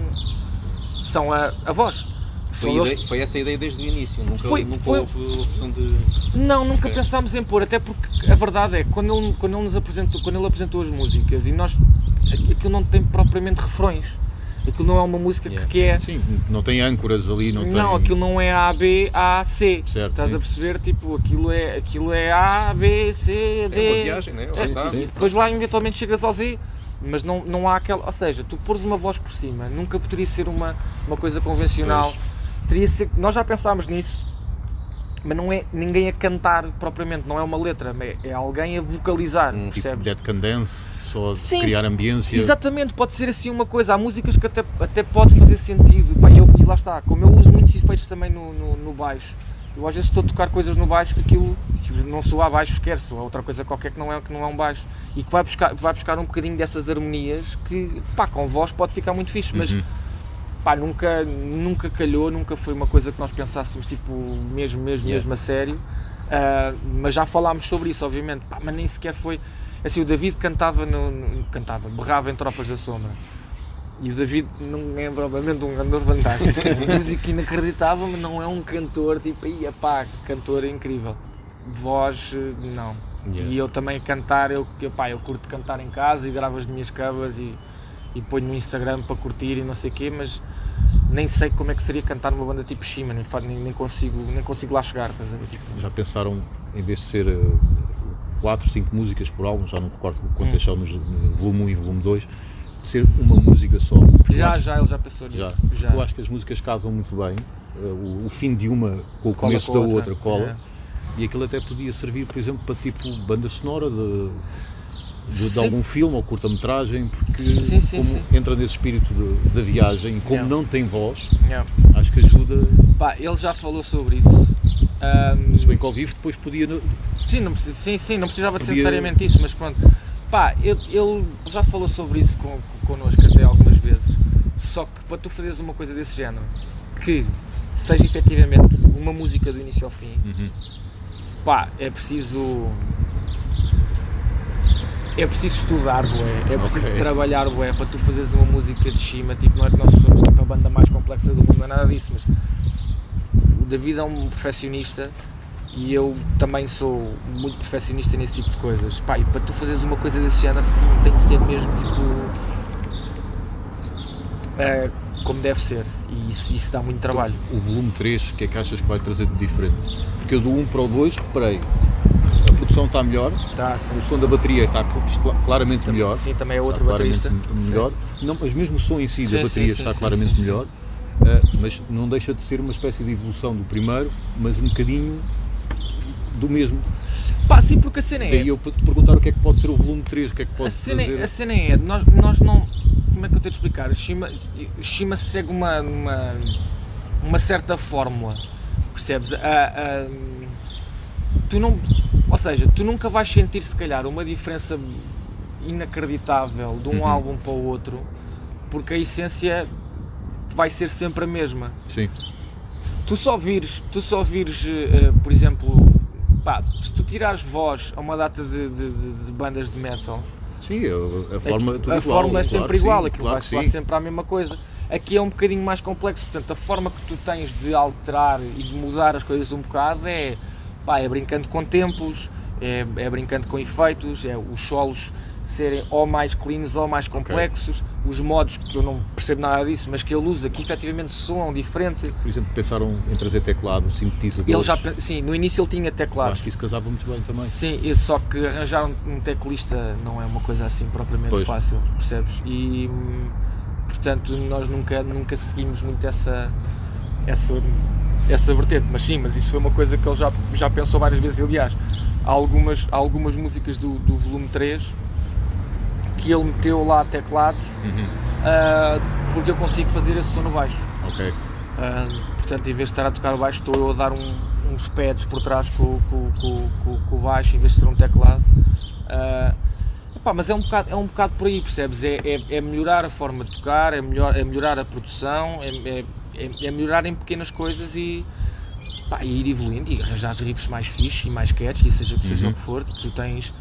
são a, a voz. Foi, eles- ideia- foi essa a ideia desde o início, nunca, Foi- nunca foi- houve opção de. Não, nunca Ok. pensámos em pôr, até porque a verdade é que quando ele, quando ele nos apresentou, quando ele apresentou as músicas e nós aquilo não tem propriamente refrões. Aquilo não é uma música Yeah. que, é. Sim, não tem âncoras ali, não, Não, tem. aquilo não é A, B, A, C. Certo, Estás sim. a perceber? Tipo, aquilo é, aquilo é A, B, C, D. É uma viagem, né? Lá É, está. depois lá eventualmente chegas ao Z, mas não, não há aquela. Ou seja, tu pôres uma voz por cima, nunca poderia ser uma, uma coisa convencional. Teria ser, nós já pensámos nisso, mas não é ninguém a cantar propriamente, não é uma letra, é, é alguém a vocalizar, Hum, Tipo percebes? Dead Can Dance, só Sim. criar ambiência. Exatamente, pode ser assim uma coisa. Há músicas que até, até pode fazer sentido. Pá, eu, e lá está, como eu uso muitos efeitos também no, no, no baixo, eu às vezes estou a tocar coisas no baixo que aquilo, aquilo não soa a baixo sequer, soa outra coisa qualquer que não é, que não é um baixo. E que vai buscar, vai buscar um bocadinho dessas harmonias que, pá, com voz pode ficar muito fixe, mas Uhum. pá, nunca, nunca calhou, nunca foi uma coisa que nós pensássemos tipo mesmo, mesmo, Yeah. mesmo a sério. Ah, mas já falámos sobre isso, obviamente, pá, mas nem sequer foi. Assim, o David cantava, no, no- cantava, berrava em Tropas da Sombra. E o David não é provavelmente um cantor fantástico. É música inacreditável, mas não é um cantor tipo, ia pá, cantor incrível. Voz, eh, não. Yeah. E eu também cantar, eu, eu, pá, eu curto cantar em casa e gravo as minhas covers e, e ponho no Instagram para curtir e não sei o quê, mas nem sei como é que seria cantar numa banda tipo Shima, nem, nem, nem consigo, nem consigo lá chegar, estás a ver? Tipo, Já pensaram, em vez de ser 4, 5 músicas por álbum, já não me recordo Hum. quantas são nos no volume 1 e volume 2, de ser uma música só. Já, acho- já, ele já pensou nisso. Já. Eu acho que as músicas casam muito bem. eh, O, o fim de uma com o Cola começo com a da outra. cola. É. E aquilo até podia servir, por exemplo, para tipo banda sonora de, de- de algum filme ou curta-metragem, porque Sim, sim, como sim. entra nesse espírito da viagem e como Yeah. não tem voz, Yeah. acho que ajuda. Pá, ele já falou sobre isso. Ahm, Se bem que ao vivo depois podia. Sim, não precisa, sim, sim, não precisava de ser Podia- necessariamente isso, mas pronto. Pá, ele, ele já falou sobre isso com, connosco até algumas vezes. Só que para tu fazeres uma coisa desse género, que seja efetivamente uma música do início ao fim, Uhum. pá, é preciso. É preciso estudar, bué, é preciso Ok. trabalhar, bué, para tu fazeres uma música de cima, tipo, não é que nós somos tipo, a banda mais complexa do mundo, não é nada disso, mas o David é um perfeccionista e eu também sou muito perfeccionista nesse tipo de coisas. Pá, e para tu fazeres uma coisa desse género tem, de ser mesmo tipo. é, como deve ser. E isso, isso dá muito trabalho. O volume 3, o que é que achas que vai trazer de diferente? Porque eu do 1 para o 2 reparei, a produção está melhor, Tá, sim, o som da bateria está cl- claramente melhor. sim, também é está outro baterista. melhor. Não, mas mesmo o som em si Sim, da bateria sim, sim, está sim, claramente sim, sim. melhor. Ah, mas não deixa de ser uma espécie de evolução do primeiro, mas um bocadinho do mesmo. Pá, sim, porque a cena é. Daí eu para te perguntar o que é que pode ser o volume 3, o que é que A pode cena, trazer. a cena é, nós, nós não. Como é que eu tenho de explicar? O Shima, Shima segue uma, uma, uma certa fórmula, percebes? A- a- tu não. Ou seja, tu nunca vais sentir, se calhar, uma diferença inacreditável de um Uhum. álbum para o outro, porque a essência vai ser sempre a mesma. Sim, Tu só vires, tu só vires, eh, por exemplo, pá, se tu tirares voz a uma data de, de- de- bandas de metal, sim, a, a forma é a forma é claro sempre sim, igual, aquilo claro vai soar sim. sempre à mesma coisa. Aqui é um bocadinho mais complexo, portanto, a forma que tu tens de alterar e de mudar as coisas um bocado é, pá, é brincando com tempos, é, é brincando com efeitos, é os solos serem ou mais cleans ou mais complexos, os modos que eu não percebo nada disso, mas que ele usa, que efetivamente soam diferente. Por exemplo, pensaram em trazer teclado, sintetizadores. Ele já, sim, no início ele tinha teclados. Acho que isso casava muito bem também. Sim, só que arranjar um, teclista não é uma coisa assim propriamente Pois. fácil, percebes? E hum, portanto nós nunca, nunca seguimos muito essa, essa, essa vertente, mas sim, mas isso foi uma coisa que ele já, já pensou várias vezes. Aliás, há algumas, há algumas músicas do, do volume 3 que ele meteu lá teclados Uhum. ah, porque eu consigo fazer esse som no baixo. Ok. Ah, portanto, em vez de estar a tocar o baixo, estou eu a dar um- uns pads por trás com, com, com, com, o baixo, em vez de ser um teclado. Ah, epá, mas é um, bocado, é um bocado por aí, percebes? É, é, é melhorar a forma de tocar, é, melhor, é melhorar a produção, é, é, é- é melhorar em pequenas coisas e, pá, e ir evoluindo e arranjar riffs mais fixes e mais catchy, seja, seja o que for. Tu tens,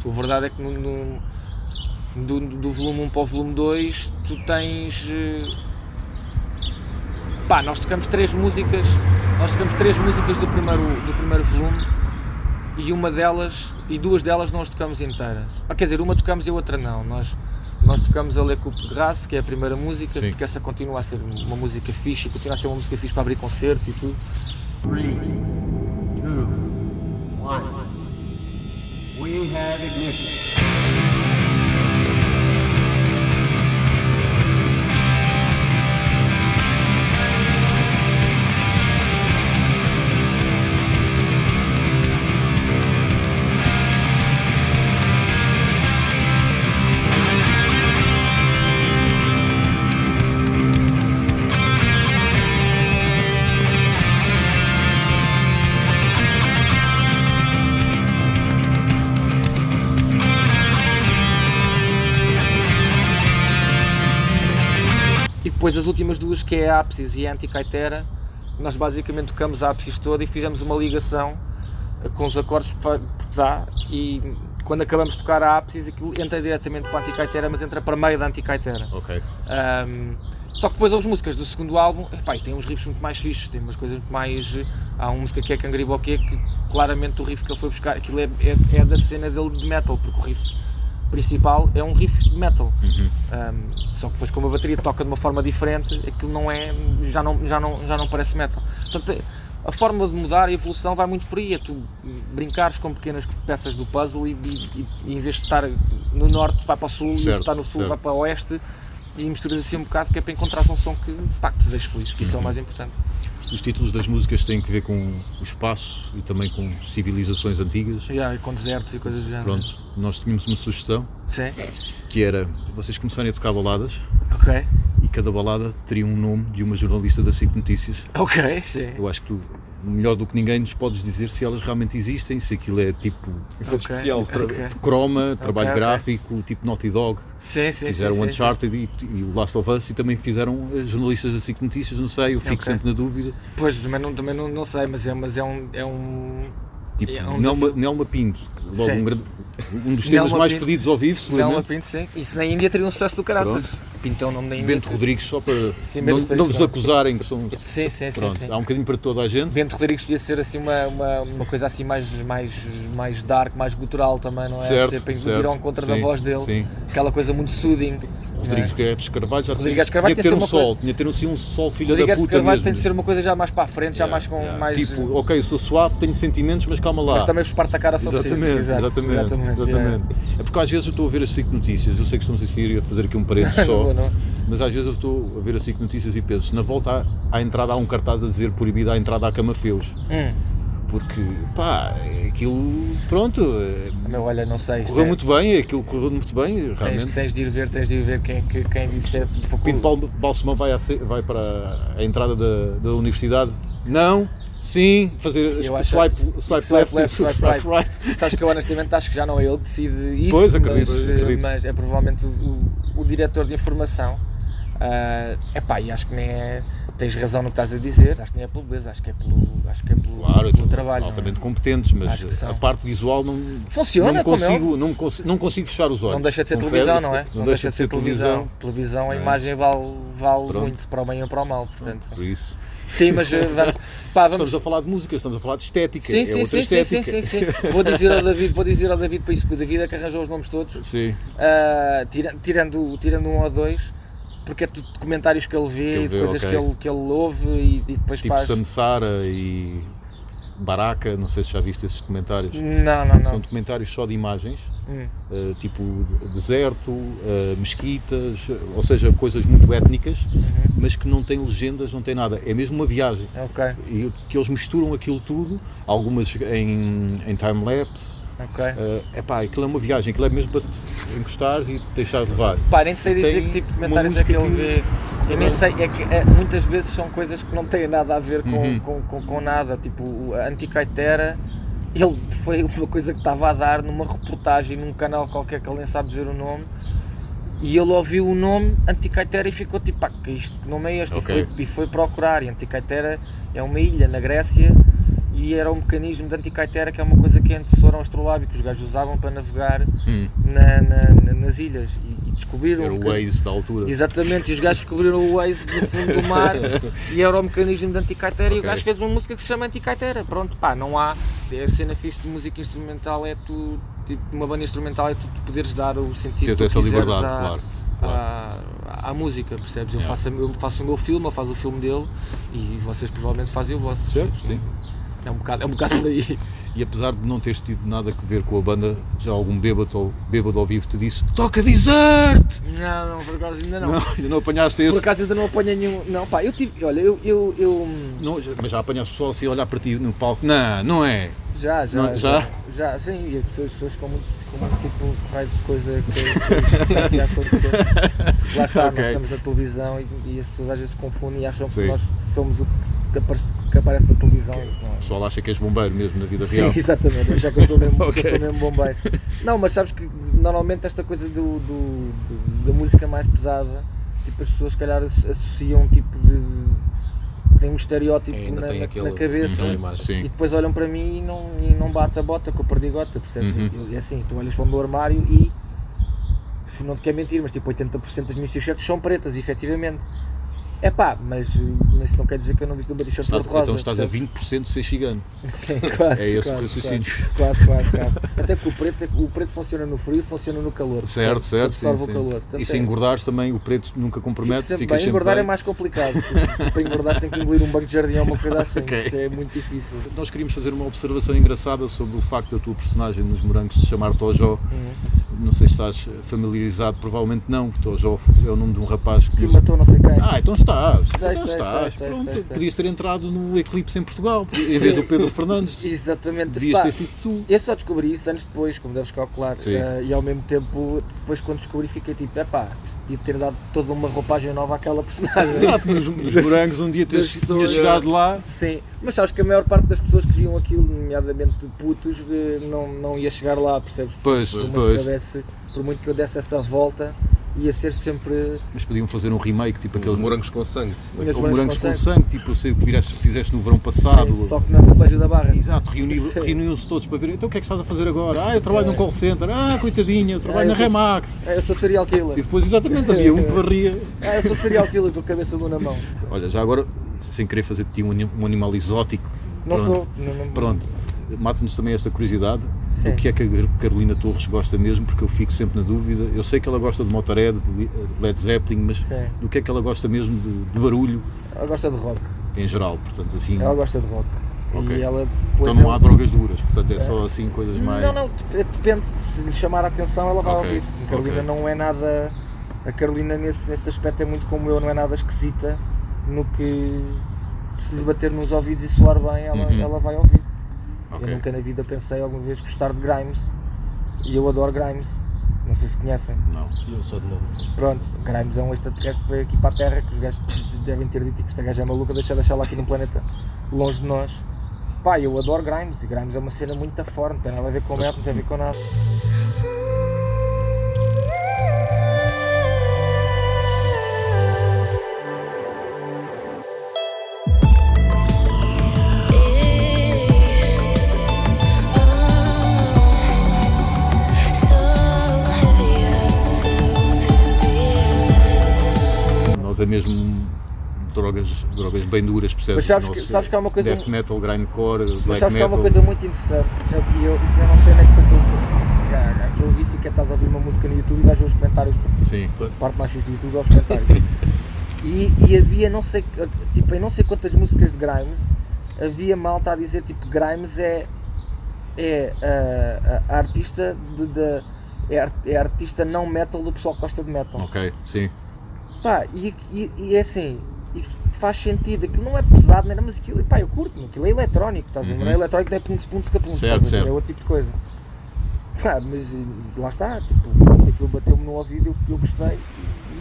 Tu, a verdade é que no, no- do, do volume 1 para o volume 2 tu tens. eh, Pá, nós tocamos três músicas. Nós tocamos três músicas do primeiro, do primeiro volume e uma delas e duas delas não as tocamos inteiras. Ah, quer dizer, uma tocamos e a outra não. Nós, nós tocamos a Le Coupe de Grace, que é a primeira música, Sim. porque essa continua a ser uma música fixe, e continua a ser uma música fixe para abrir concertos e tudo. E depois as últimas duas, que é a Apsis e a Anticaitera, nós basicamente tocamos a Apsis toda e fizemos uma ligação eh, com os acordes que dá e quando acabamos de tocar a Apsis aquilo entra diretamente para a Anticaitera, mas entra para meio da Anticaitera. Ok. Ahm, só que depois houve músicas do segundo álbum, epá, tem uns riffs muito mais fixos, tem umas coisas muito mais. eh, Há uma música que é Cangriboquê que claramente o riff que ele foi buscar, aquilo é, é, é da cena dele de metal, porque o riff principal é um riff metal. Ahm, só que depois como a bateria toca de uma forma diferente, aquilo não é. já não, já não, já não parece metal. Portanto, a forma de mudar e a evolução vai muito por aí, é tu brincares com pequenas peças do puzzle e, e- e em vez de estar no norte vai para o sul, e Certo, está no sul certo. vai para o oeste e misturas assim um bocado que é para encontrar um som que, pá, que te deixe feliz, que isso é o mais importante. Os títulos das músicas têm que ver com o espaço e também com civilizações antigas. Yeah, e com desertos e coisas do género. Pronto, nós tínhamos uma sugestão Sim, que era vocês começarem a tocar baladas ok. e cada balada teria um nome de uma jornalista da SIC Notícias. Ok, sim. Eu acho que tu, melhor do que ninguém, nos podes dizer se elas realmente existem, se aquilo é tipo Efeito Ok, especial. ok. croma, trabalho ok. gráfico, tipo Naughty Dog. Sim, sim, fizeram sim, Uncharted E, e o Last of Us e também fizeram as jornalistas da SIC Notícias, não sei, eu fico sempre na dúvida. Pois, também não, também não, não sei, mas é, mas é um. É um Tipo, É um Nelma, desafio. Nelma Pinto, logo Sim. um, grande- um dos temas Nelma mais Pinto. pedidos ao vivo, se Nelma lembra? Pinto, sim. Isso na Índia teria um sucesso do caraças. Pinto é o nome da Índia. Bento Rodrigues, só para Sim, não, Rodrigues, não acusarem que são. Sim, sim, sim. Pronto, sim. há um bocadinho para toda a gente. Bento Rodrigues devia ser assim uma, uma, uma coisa assim mais, mais, mais dark, mais gutural também, não é? Certo, Ser para ir ao encontro da Sim, voz dele. sim. Aquela coisa muito soothing. Rodrigues não é? Guedes Carvalho já Rodrigues tinha, Carvalho tinha tem ter um sol, tinha que ter assim um sol filho da Rodrigues puta Carvalho mesmo. tem de ser uma coisa já mais para a frente, já mais com Yeah. mais. Tipo, ok, eu sou suave, tenho sentimentos, mas calma lá. mas também vos parte a cara só. Exatamente, Exato, exatamente, exatamente, exatamente. yeah. É porque às vezes eu estou a ver as SIC Notícias, eu sei que estamos a seguir a fazer aqui um parênteses só, Boa, não? mas às vezes eu estou a ver as SIC Notícias e penso, na volta à, à entrada há um cartaz a dizer proibida a entrada à Cama Feus, Hum, porque pá, aquilo, pronto, é- meu, olha, não sei. correu é- muito bem, aquilo correu muito bem, Tens, realmente. tens de ir ver, tens de ir ver quem, que- quem disse é. Pinto Bal- Balsemão vai, ce- vai para a entrada da, da universidade? Não? Sim? Fazer Eu swipe, swipe, Swipe left, left, swipe swipe right. right. Sabes que eu honestamente acho que já não é ele que decide isso, Pois, acredito, mas, acredito. mas é provavelmente o, o- diretor de informação. É epá, e acho que nem é. Tens razão no que estás a dizer, acho que nem é pelo beleza, acho que é pelo, acho que é pelo, Claro, pelo trabalho. não é? altamente competentes, mas a parte visual não, Funciona, não é consigo, não, me consigo, não consigo fechar os olhos. Não deixa de ser Confesso, televisão, não é? Não, deixa de ser televisão. Televisão, a É. imagem vale, vale Pronto. muito para o bem ou para o mal, portanto. Por isso, Sim, mas eh, vamos, pá, vamos, estamos a falar de música, estamos a falar de estética. Sim, é sim, sim, sim, sim, estética. sim, sim. Vou dizer ao David, vou dizer ao David para isso, porque o David é que arranjou os nomes todos, Sim, tira- tirando, tirando um ou dois, porque é tudo documentários que ele vê, Que ele e de coisas ok. que, ele, que ele ouve e, e depois tipo. Samsara e Baraka, não sei se já viste esses documentários. Não, não, São não. documentários só de imagens, Hum. eh, tipo deserto, eh, mesquitas, ou seja, coisas muito étnicas, Uhum. mas que não têm legendas, não tem nada. É mesmo uma viagem. Ok, E que eles misturam aquilo tudo, algumas em, em time-lapse. ok. É pá, aquilo é uma viagem, aquilo é mesmo para te encostares e te deixar levar. Pá, nem sei dizer que tipo de uma documentários é que ele vê. Eu nem sei, é que é, muitas vezes são coisas que não têm nada a ver com, Uhum. com, com, com nada. Tipo, a Anticaitera, ele foi uma coisa que estava a dar numa reportagem num canal qualquer que ele nem sabe dizer o nome. E ele ouviu o nome Anticaitera e ficou tipo, pá, que isto, que nome é este? Ok. E, foi, e foi procurar. E Anticaitera é uma ilha na Grécia e era o mecanismo de anticaitera, que é uma coisa que ao astrolábio, que os gajos usavam para navegar Hum. na- na- na- nas ilhas e descobriram Era o que- Waze da altura. Exatamente, e os gajos descobriram o Waze no fundo do mar e era o mecanismo de anticaitera e o gajo fez uma música que se chama Anticaitera. Pronto, pá, não há. A cena fixe de música instrumental é tu, tipo, uma banda instrumental é tu, tu poderes dar o sentido Tens que essa liberdade, à, claro. à, à música, percebes? Eu, Yeah. faço, eu faço o meu filme, eu faço o filme dele e vocês provavelmente fazem o vosso. Certo, sim. É um bocado, é um bocado por aí. E apesar de não teres tido nada a ver com a banda, já algum bêbado, ou bêbado ao vivo te disse Toca Desert! Não, não, por acaso ainda não. Não, ainda não apanhaste Por esse? acaso ainda não apanhei nenhum. Não, pá, eu tive. Olha, eu. eu, eu Não, já- mas já apanhaste pessoal assim a olhar para ti no palco? Não, não é. Já, já. Não, já? Já, sim, e as pessoas, as pessoas ficam muito, muito tipo, raio de coisa que, que. Porque Lá está, Ok. nós estamos na televisão e, e as pessoas às vezes confundem e acham Sim. que nós somos o que aparece, que aparece na televisão. Isso não é. O pessoal acha que és bombeiro mesmo na vida Sim, real. exatamente, achar que eu sou mesmo, que Ok. eu sou mesmo bombeiro. Não, mas sabes que normalmente esta coisa do, do- do- da música mais pesada, tipo, as pessoas se calhar asso- associam um tipo de. tem um estereótipo na, tem na- cabeça. E Sim. depois olham para mim e não, e não bate a bota com a perdigota, percebes? Uhum. E é assim, tu olhas para o meu armário e não te quero mentir, mas tipo 80% das minhas t-shirts são pretas, efetivamente. É pá, mas, mas isso não quer dizer que eu não visto uma t-shirt Estás, cor-de-rosa. então estás a percebes? 20% de ser chigano. Sim, quase. É esse o raciocínio. Quase, quase, quase. Até porque o preto, o preto funciona no frio e funciona no calor. Certo, portanto, certo. Sim, o calor. Portanto, E se é- engordares também, o preto nunca compromete, sempre ficas bem. sempre Engordar bem. é mais complicado. Se para engordar tem que engolir um banco de jardim ou uma coisa assim. Ok. Isso é muito difícil. Nós queríamos fazer uma observação engraçada sobre o facto da tua personagem nos Morangos se chamar Tojó. Uhum. Não sei se estás familiarizado, provavelmente não, porque Tojó é o nome de um rapaz que. Que matou não sei quem. Ah, então Sei, então sei, estás. sei, Pronto, sei, sei. podias ter entrado no Eclipse em Portugal, em vez do Pedro Fernandes. Exatamente. Devias Pá, ter sido tu. Eu só descobri isso anos depois, como deves calcular. Eh, e ao mesmo tempo, depois quando descobri, fiquei tipo: epá, isto podia ter dado toda uma roupagem nova àquela personagem. Exato, nos, nos morangos um dia Das tinha chegado lá. Sim, mas sabes que a maior parte das pessoas que viam aquilo, nomeadamente putos, eh, não, não ia chegar lá, percebes? Pois, Por pois. por muito que eu desse essa volta, ia ser sempre. Mas podiam fazer um remake, tipo aquele. Morangos com sangue. Ou morangos com conseguem. sangue, tipo eu sei o que fizeste, fizeste no verão passado. Sim, só que não no Colégio da Barra. Exato, reuni- Sim. reuniam-se todos para ver. Então o que é que estás a fazer agora? Ah, eu trabalho num call center. Ah, coitadinha, eu trabalho Ah, na eu sou- Remax. Ah, eu sou serial E killer. depois, exatamente, havia um que varria. Ah, eu sou serial killer com a cabeça de um na mão. Olha, já agora, sem querer fazer de ti um, um animal exótico, Não Pronto. sou. Não, não- pronto, mata-nos também esta curiosidade Sim. do que é que a Carolina Torres gosta mesmo, porque eu fico sempre na dúvida. Eu sei que ela gosta de Motorhead, de Led Zeppelin, mas Sim. do que é que ela gosta mesmo de, de barulho Ela gosta de rock. em geral, portanto assim. Ela gosta de rock. Ok. E ela Então não há drogas duras, portanto é só assim coisas mais. Não, não, dep- depende. Se lhe chamar a atenção, ela vai Ok, ouvir. A Carolina ok. não é nada. A Carolina, nesse, nesse aspecto, é muito como eu, não é nada esquisita no que. Se lhe bater nos ouvidos e soar bem, ela, Uhum. ela vai ouvir. Ok. Eu nunca na vida pensei alguma vez gostar de Grimes. E eu adoro Grimes. Não sei se conhecem. Não. Eu sou de novo. Pronto, Grimes é um extraterrestre que veio aqui para a Terra, que os gajos devem ter dito, tipo, esta gaja é maluca, deixa deixá-la aqui num planeta longe de nós. Pá, eu adoro Grimes, e Grimes é uma cena muito forte, não tem nada a ver com metal, não tem a ver com nada. Drogas, drogas bem duras, percebes? Mas sabes que- sabes que há uma coisa- Death metal, grindcore, Mas black sabes que há metal. uma coisa muito interessante, eu, eu, eu não sei onde é que foi que eu, cara, aquele vício que é estás a ouvir uma música no YouTube e vais ver os comentários, Sim. parte mais do YouTube é os comentários. E, e havia não sei, tipo, em não sei quantas músicas de Grimes, havia malta a dizer tipo Grimes é, é a, a- a artista de, de- é, é artista não metal do pessoal que gosta de metal. Ok, sim. Pá, e, e, e é assim, e faz sentido, aquilo não é pesado, nada, mas aquilo, pá, eu curto, aquilo é eletrónico, estás a ver? Uhum. Não é eletrónico, não é pum pum Certo, estás a ver? É outro tipo de coisa. Pá, mas eh, lá está, tipo, aquilo bateu-me no ouvido, eu, eu gostei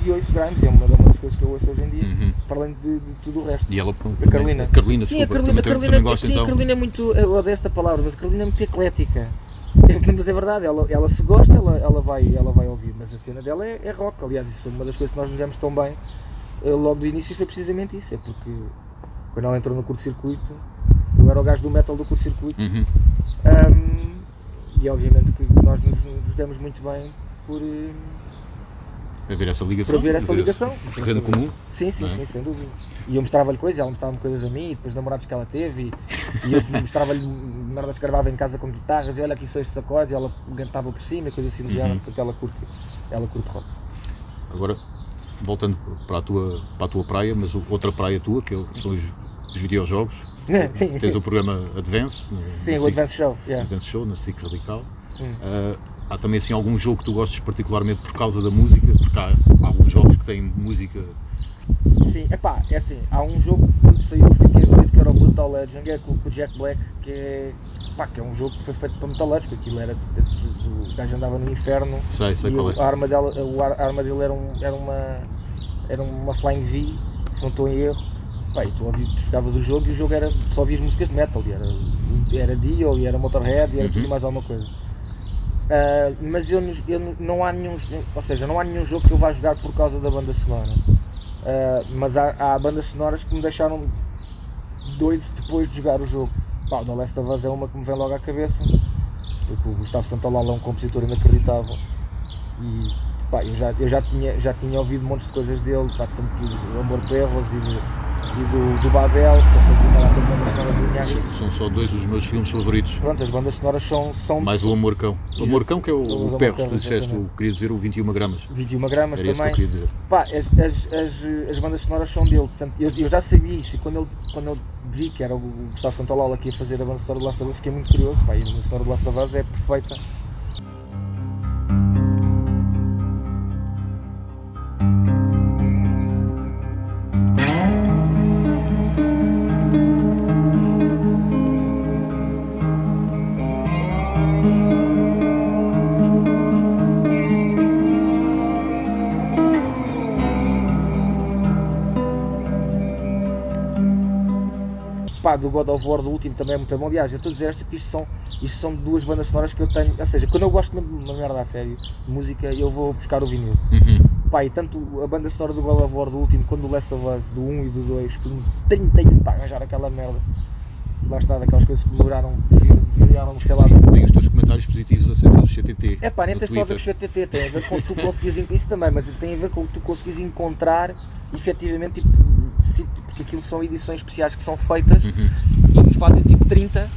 e ouço Grimes, é uma, uma das coisas que eu ouço hoje em dia, Uhum. para além de, de tudo o resto. E ela, A Carolina. A Carolina, sim, a desculpa, Carolina, também, a Carolina, também gosta sim, então. a Carolina é muito, eu odeio esta palavra, mas a Carolina é muito eclética. Mas é verdade, ela, ela se gosta, ela, ela, vai, ela vai ouvir, mas a cena dela é, é rock. Aliás, isso foi uma das coisas que nós nos demos tão bem eh, logo do início foi precisamente isso, é porque quando ela entrou no curto-circuito, eu era o gajo do metal do curto-circuito. Uhum. Um, e obviamente que nós nos, nos demos muito bem por, eh, Para ver essa ligação. essa ver esse ligação. Terreno comum. Sim, sim, é? sim, sem dúvida. E eu mostrava-lhe coisas, ela mostrava-me coisas a mim, e depois namorados que ela teve, e, e eu mostrava-lhe merdas que gravava em casa com guitarras, e olha aqui são estes acordes, e ela cantava por cima, e coisas assim do Uhum. género, portanto ela curte, ela curte rock. Agora, voltando para a tua, para a tua praia, mas outra praia tua, que é- são os, os videojogos. Sim, Tens o programa Advance. no- sim no o Advance Show, yeah. Advance Show, na SIC Radical. Hum. Ah, há também assim algum jogo que tu gostes particularmente por causa da música? Porque há, há alguns jogos que têm música. Sim, epá, é assim, há um jogo que quando saiu fiquei doido que era o Brutal Legend, que é com, com o Jack Black, que é, pá, que é um jogo que foi feito para porque aquilo era, o gajo andava no inferno Sei, sei e qual é. a, arma dela, a arma dele era, um, era, uma, era uma Flying V, se não estou em erro, pá, e tu, ouvi, tu jogavas o jogo e o jogo era, só ouvias músicas de metal, e era, era Dio, e era Motorhead, e era Uhum. tudo mais alguma coisa. Ah, mas eu, eu não- não há nenhum, ou seja, não há nenhum jogo que eu vá jogar por causa da banda sonora. Uh, mas há, há bandas sonoras que me deixaram doido depois de jogar o jogo. Pá, o The Last of Us é uma que me vem logo à cabeça, porque o Gustavo Santaolalla é um compositor inacreditável e pá, eu, já, eu já, tinha, já tinha ouvido montes de coisas dele, pá, tanto do Amor Perros e, do, e do, do Babel, que eu fazia lá com as bandas sonoras do Inhagui. São só dois dos meus filmes favoritos. Pronto, as bandas sonoras são, são Mais o Amor Cão. O Amor Cão, que é O o, Amor o perro, Cão, tu disseste, eu queria dizer o 21 gramas. 21 gramas Era isso que eu também. queria dizer. Pá, as, as, as, as bandas sonoras são dele, portanto, eu, eu já sabia isso e quando ele, quando eu vi que era o Gustavo Santaolalla que ia fazer a banda sonora do Last of Us, fiquei muito curioso, pá, e a banda sonora do Last of Us é perfeita. Do God of War do último também é muito bom. Aliás, eu estou a dizer esta porque isto são, isto são duas bandas sonoras que eu tenho. Ou seja, quando eu gosto mesmo de uma merda a sério, de música, eu vou buscar o vinil. Uhum. Pá, e tanto a banda sonora do God of War do último, quando do Last of Us, do 1 e do 2, foi um tenho, tenho para arranjar aquela merda. Lá está, daquelas coisas que demoraram, viraram, sei lá. Tem os teus comentários positivos acerca do CTT. É pá, nem tem só a ver com o. CTT, tem a ver com o que tu conseguis en- isso também, mas tem a ver com o que tu conseguis encontrar efetivamente, tipo, porque aquilo são edições especiais que são feitas Uhum. e fazem tipo 30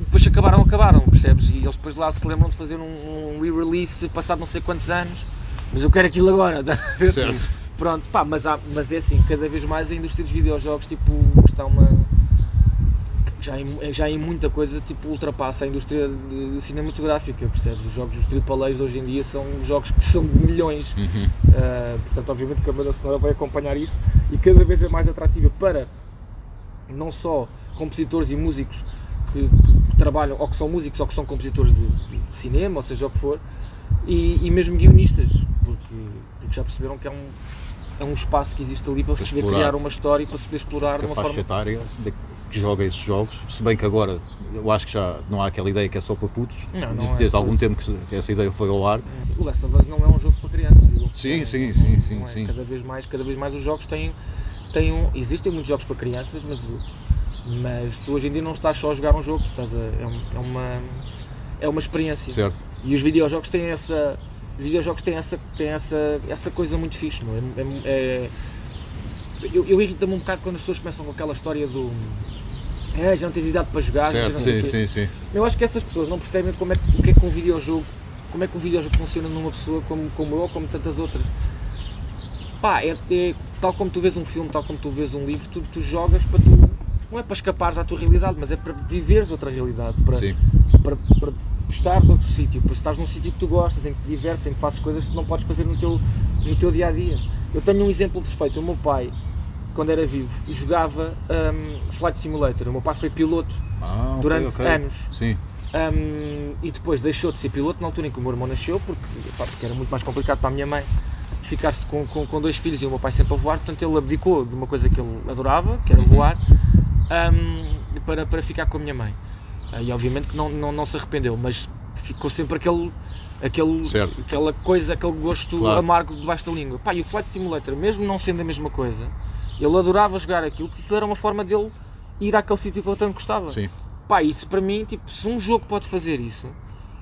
e depois acabaram, acabaram, percebes? E eles depois lá se lembram de fazer um, um re-release passado não sei quantos anos, mas eu quero aquilo agora, ver? Certo. Pronto, pá, mas, há, mas é assim, cada vez mais a indústria dos videojogos tipo, está uma. Já em, já em muita coisa tipo, ultrapassa a indústria de, de cinematográfica, percebes? Os jogos, os de hoje em dia são jogos que são de milhões. Uhum. Uh, portanto, obviamente que a banda sonora vai acompanhar isso e cada vez é mais atrativa para não só compositores e músicos que, que trabalham, ou que são músicos, ou que são compositores de, de cinema, ou seja o que for, e, e mesmo guionistas, porque, porque já perceberam que é um, é um espaço que existe ali para se poder criar uma história e para se poder explorar de uma forma. etária de- que joga esses jogos, se bem que agora eu acho que já não há aquela ideia que é só para putos, Não, não desde, é. algum tempo que essa ideia foi ao ar. O Last of Us não é um jogo para crianças, digo. Sim, Não- sim, não- sim, não sim, é. sim. Cada vez mais, cada vez mais os jogos têm, têm um, existem muitos jogos para crianças, mas, mas tu hoje em dia não estás só a jogar um jogo, tu estás a, é, um- é uma é uma experiência. Certo. E os videojogos têm essa os videojogos têm essa têm essa essa coisa muito fixe, não é? É- é- eu, eu irrita-me um bocado quando as pessoas começam com aquela história do é, já não tens idade para jogar, certo, sim, quê." sim, sim. Eu acho que essas pessoas não percebem como é, que- o que é que um videojogo, como é que um videojogo funciona numa pessoa como, como eu ou como tantas outras. Pá, é, é tal como tu vês um filme, tal como tu vês um livro, tu, tu jogas para tu, não é para escapares à tua realidade, mas é para viveres outra realidade, para, Sim. para, para estares noutro sítio, para estares num sítio que tu gostas, em que te divertes, em que fazes coisas que tu não podes fazer no teu, no teu dia a dia. Eu tenho um exemplo perfeito, o meu pai, quando era vivo, jogava hum, Flight Simulator, o meu pai foi piloto Ah, durante ok. anos. Sim, Um, e depois deixou de ser piloto na altura em que o meu irmão nasceu, porque, pá, porque era muito mais complicado para a minha mãe ficar-se com, com, com dois filhos e o meu pai sempre a voar, portanto ele abdicou de uma coisa que ele adorava, que era Uhum. voar, um, para, para ficar com a minha mãe. Ah, E obviamente que não, não, não se arrependeu, mas ficou sempre aquele, aquele, Certo. aquela coisa, aquele gosto Claro. amargo debaixo da língua. Pá, e o Flight Simulator, mesmo não sendo a mesma coisa, ele adorava jogar aquilo, porque aquilo era uma forma dele ir àquele sítio que eu tanto gostava. Sim. Pá, isso para mim, tipo, se um jogo pode fazer isso,